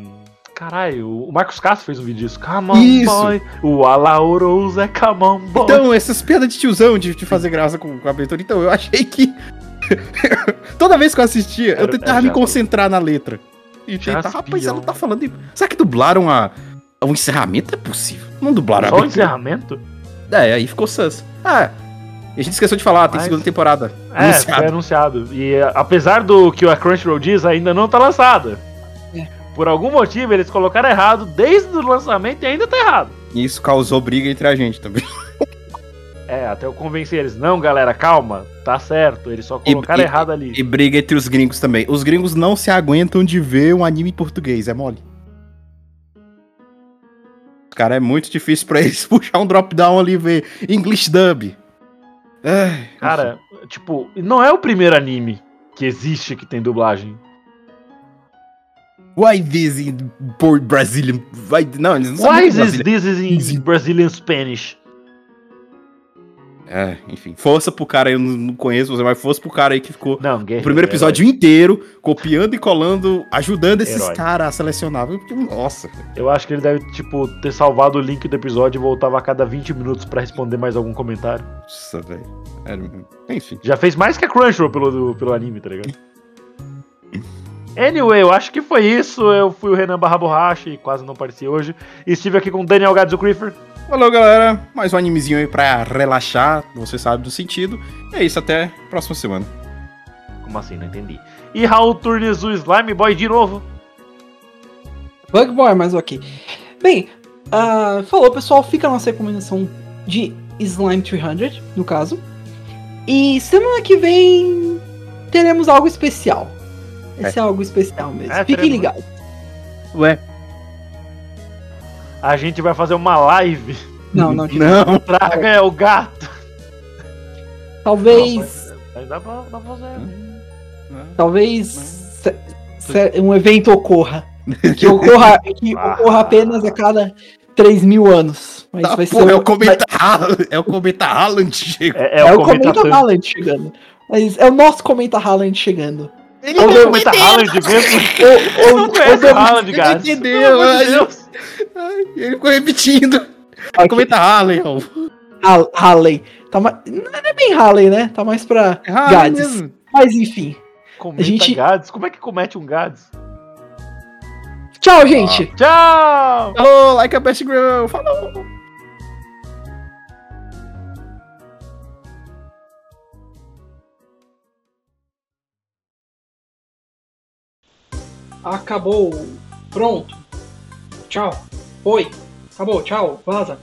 A: Caralho, o Marcos Castro fez um vídeo disso. Come on,
B: Isso.
A: boy. O Alaurous é come on, boy.
B: Então, essas piadas de tiozão de, de fazer graça com, com a abertura. Então, eu achei que. Toda vez que eu assistia, eu
A: Era-
B: tentava
A: era
B: me concentrar na letra. E
A: Já
B: tentar, rapaz, ela tá falando. em- Será que dublaram a. O encerramento é possível. Não dublaram a
A: Só o encerramento?
B: É, aí ficou sus. Ah, a gente esqueceu de falar, tem
A: Mas-
B: segunda temporada.
A: É,
B: Anunciado.
A: foi anunciado. E eh, apesar do que a Crunchyroll diz, ainda não tá lançada.
C: É.
A: Por algum motivo, eles colocaram errado desde o lançamento e ainda tá errado.
B: E isso causou briga entre a gente também.
A: É, até eu convencer eles. Não, galera, calma. Tá certo. Eles só colocaram
B: e-
A: errado ali.
B: E briga entre os gringos também. Os gringos não se aguentam de ver um anime em português, é mole. Cara, é muito difícil pra eles puxar um drop-down ali e ver English dub. Ai,
A: Cara, tipo, não é o primeiro anime que existe que tem dublagem.
B: Why this in Brazilian? Why, não, eles não
A: Why is this is in Brazilian Spanish?
B: É, enfim. Força pro cara aí, eu não conheço você, mas força pro cara aí que ficou
A: Não,
B: o primeiro episódio inteiro copiando e colando, ajudando esses
A: Herói.
B: caras a selecionar. Porque, Nossa.
A: Eu acho que ele deve, tipo, ter salvado o link do episódio e voltava a cada 20 minutos pra responder mais algum comentário.
B: Nossa, velho. É, Enfim.
A: Já fez mais que a Crunchyroll pelo, pelo anime, tá ligado? Anyway, eu acho que foi isso. Eu fui o Renan Barra Borracha e quase não apareci hoje. E estive aqui com o Daniel Gadzo Creeper.
B: Valeu, galera. Mais um animezinho aí pra relaxar, você sabe do sentido. É isso, até a próxima semana.
A: Como assim? Não entendi. E Raul Turnes, o Slime Boy de novo.
C: Bug Boy, mas ok. Bem, ah, falou pessoal, fica a nossa recomendação de Slime 300, no caso. E semana que vem teremos algo especial. Esse é, algo especial mesmo.
A: É,
C: Fiquem
A: teremos.
C: ligados.
B: Ué?
A: A gente vai fazer uma live.
C: Não, não, gente.
B: Não.
A: Traga é o gato.
C: Talvez.
A: Mas dá pra, dá pra fazer.
C: Talvez. se- se- um evento ocorra. Que ocorra, que
A: Ah.
C: ocorra apenas a cada 3 mil anos. Mas
B: Tá,
C: vai
B: pô,
C: ser
B: é
C: o-
B: Cometa Haaland. É o Cometa Haaland chegou.
A: É,
C: É,
A: é
C: o Cometa
A: comentário.
C: Haaland chegando. Mas é o nosso Cometa Haaland chegando.
B: Ele
A: É o
C: Ô,
A: Cometa Haaland mesmo.
C: Ô, ô,
A: Não conhece Haaland, Gats.
B: entendeu,
A: Pelo amor de Deus.
B: Ai, Ele ficou repetindo.
C: ok,
B: Cometa Haaland, ó.
C: Ha- Halley. Tá mais... Não é bem Halley, né? Tá mais pra
B: É
C: Gades.
B: mesmo.
C: Mas enfim.
A: Cometa
C: gente-
A: Gades. Como é que comete um Gades?
C: Tchau, gente.
A: Tchau!
B: Falou, like a best girl. Falou.
C: Acabou. Pronto. Tchau. Foi. Acabou. Tchau. Vaza.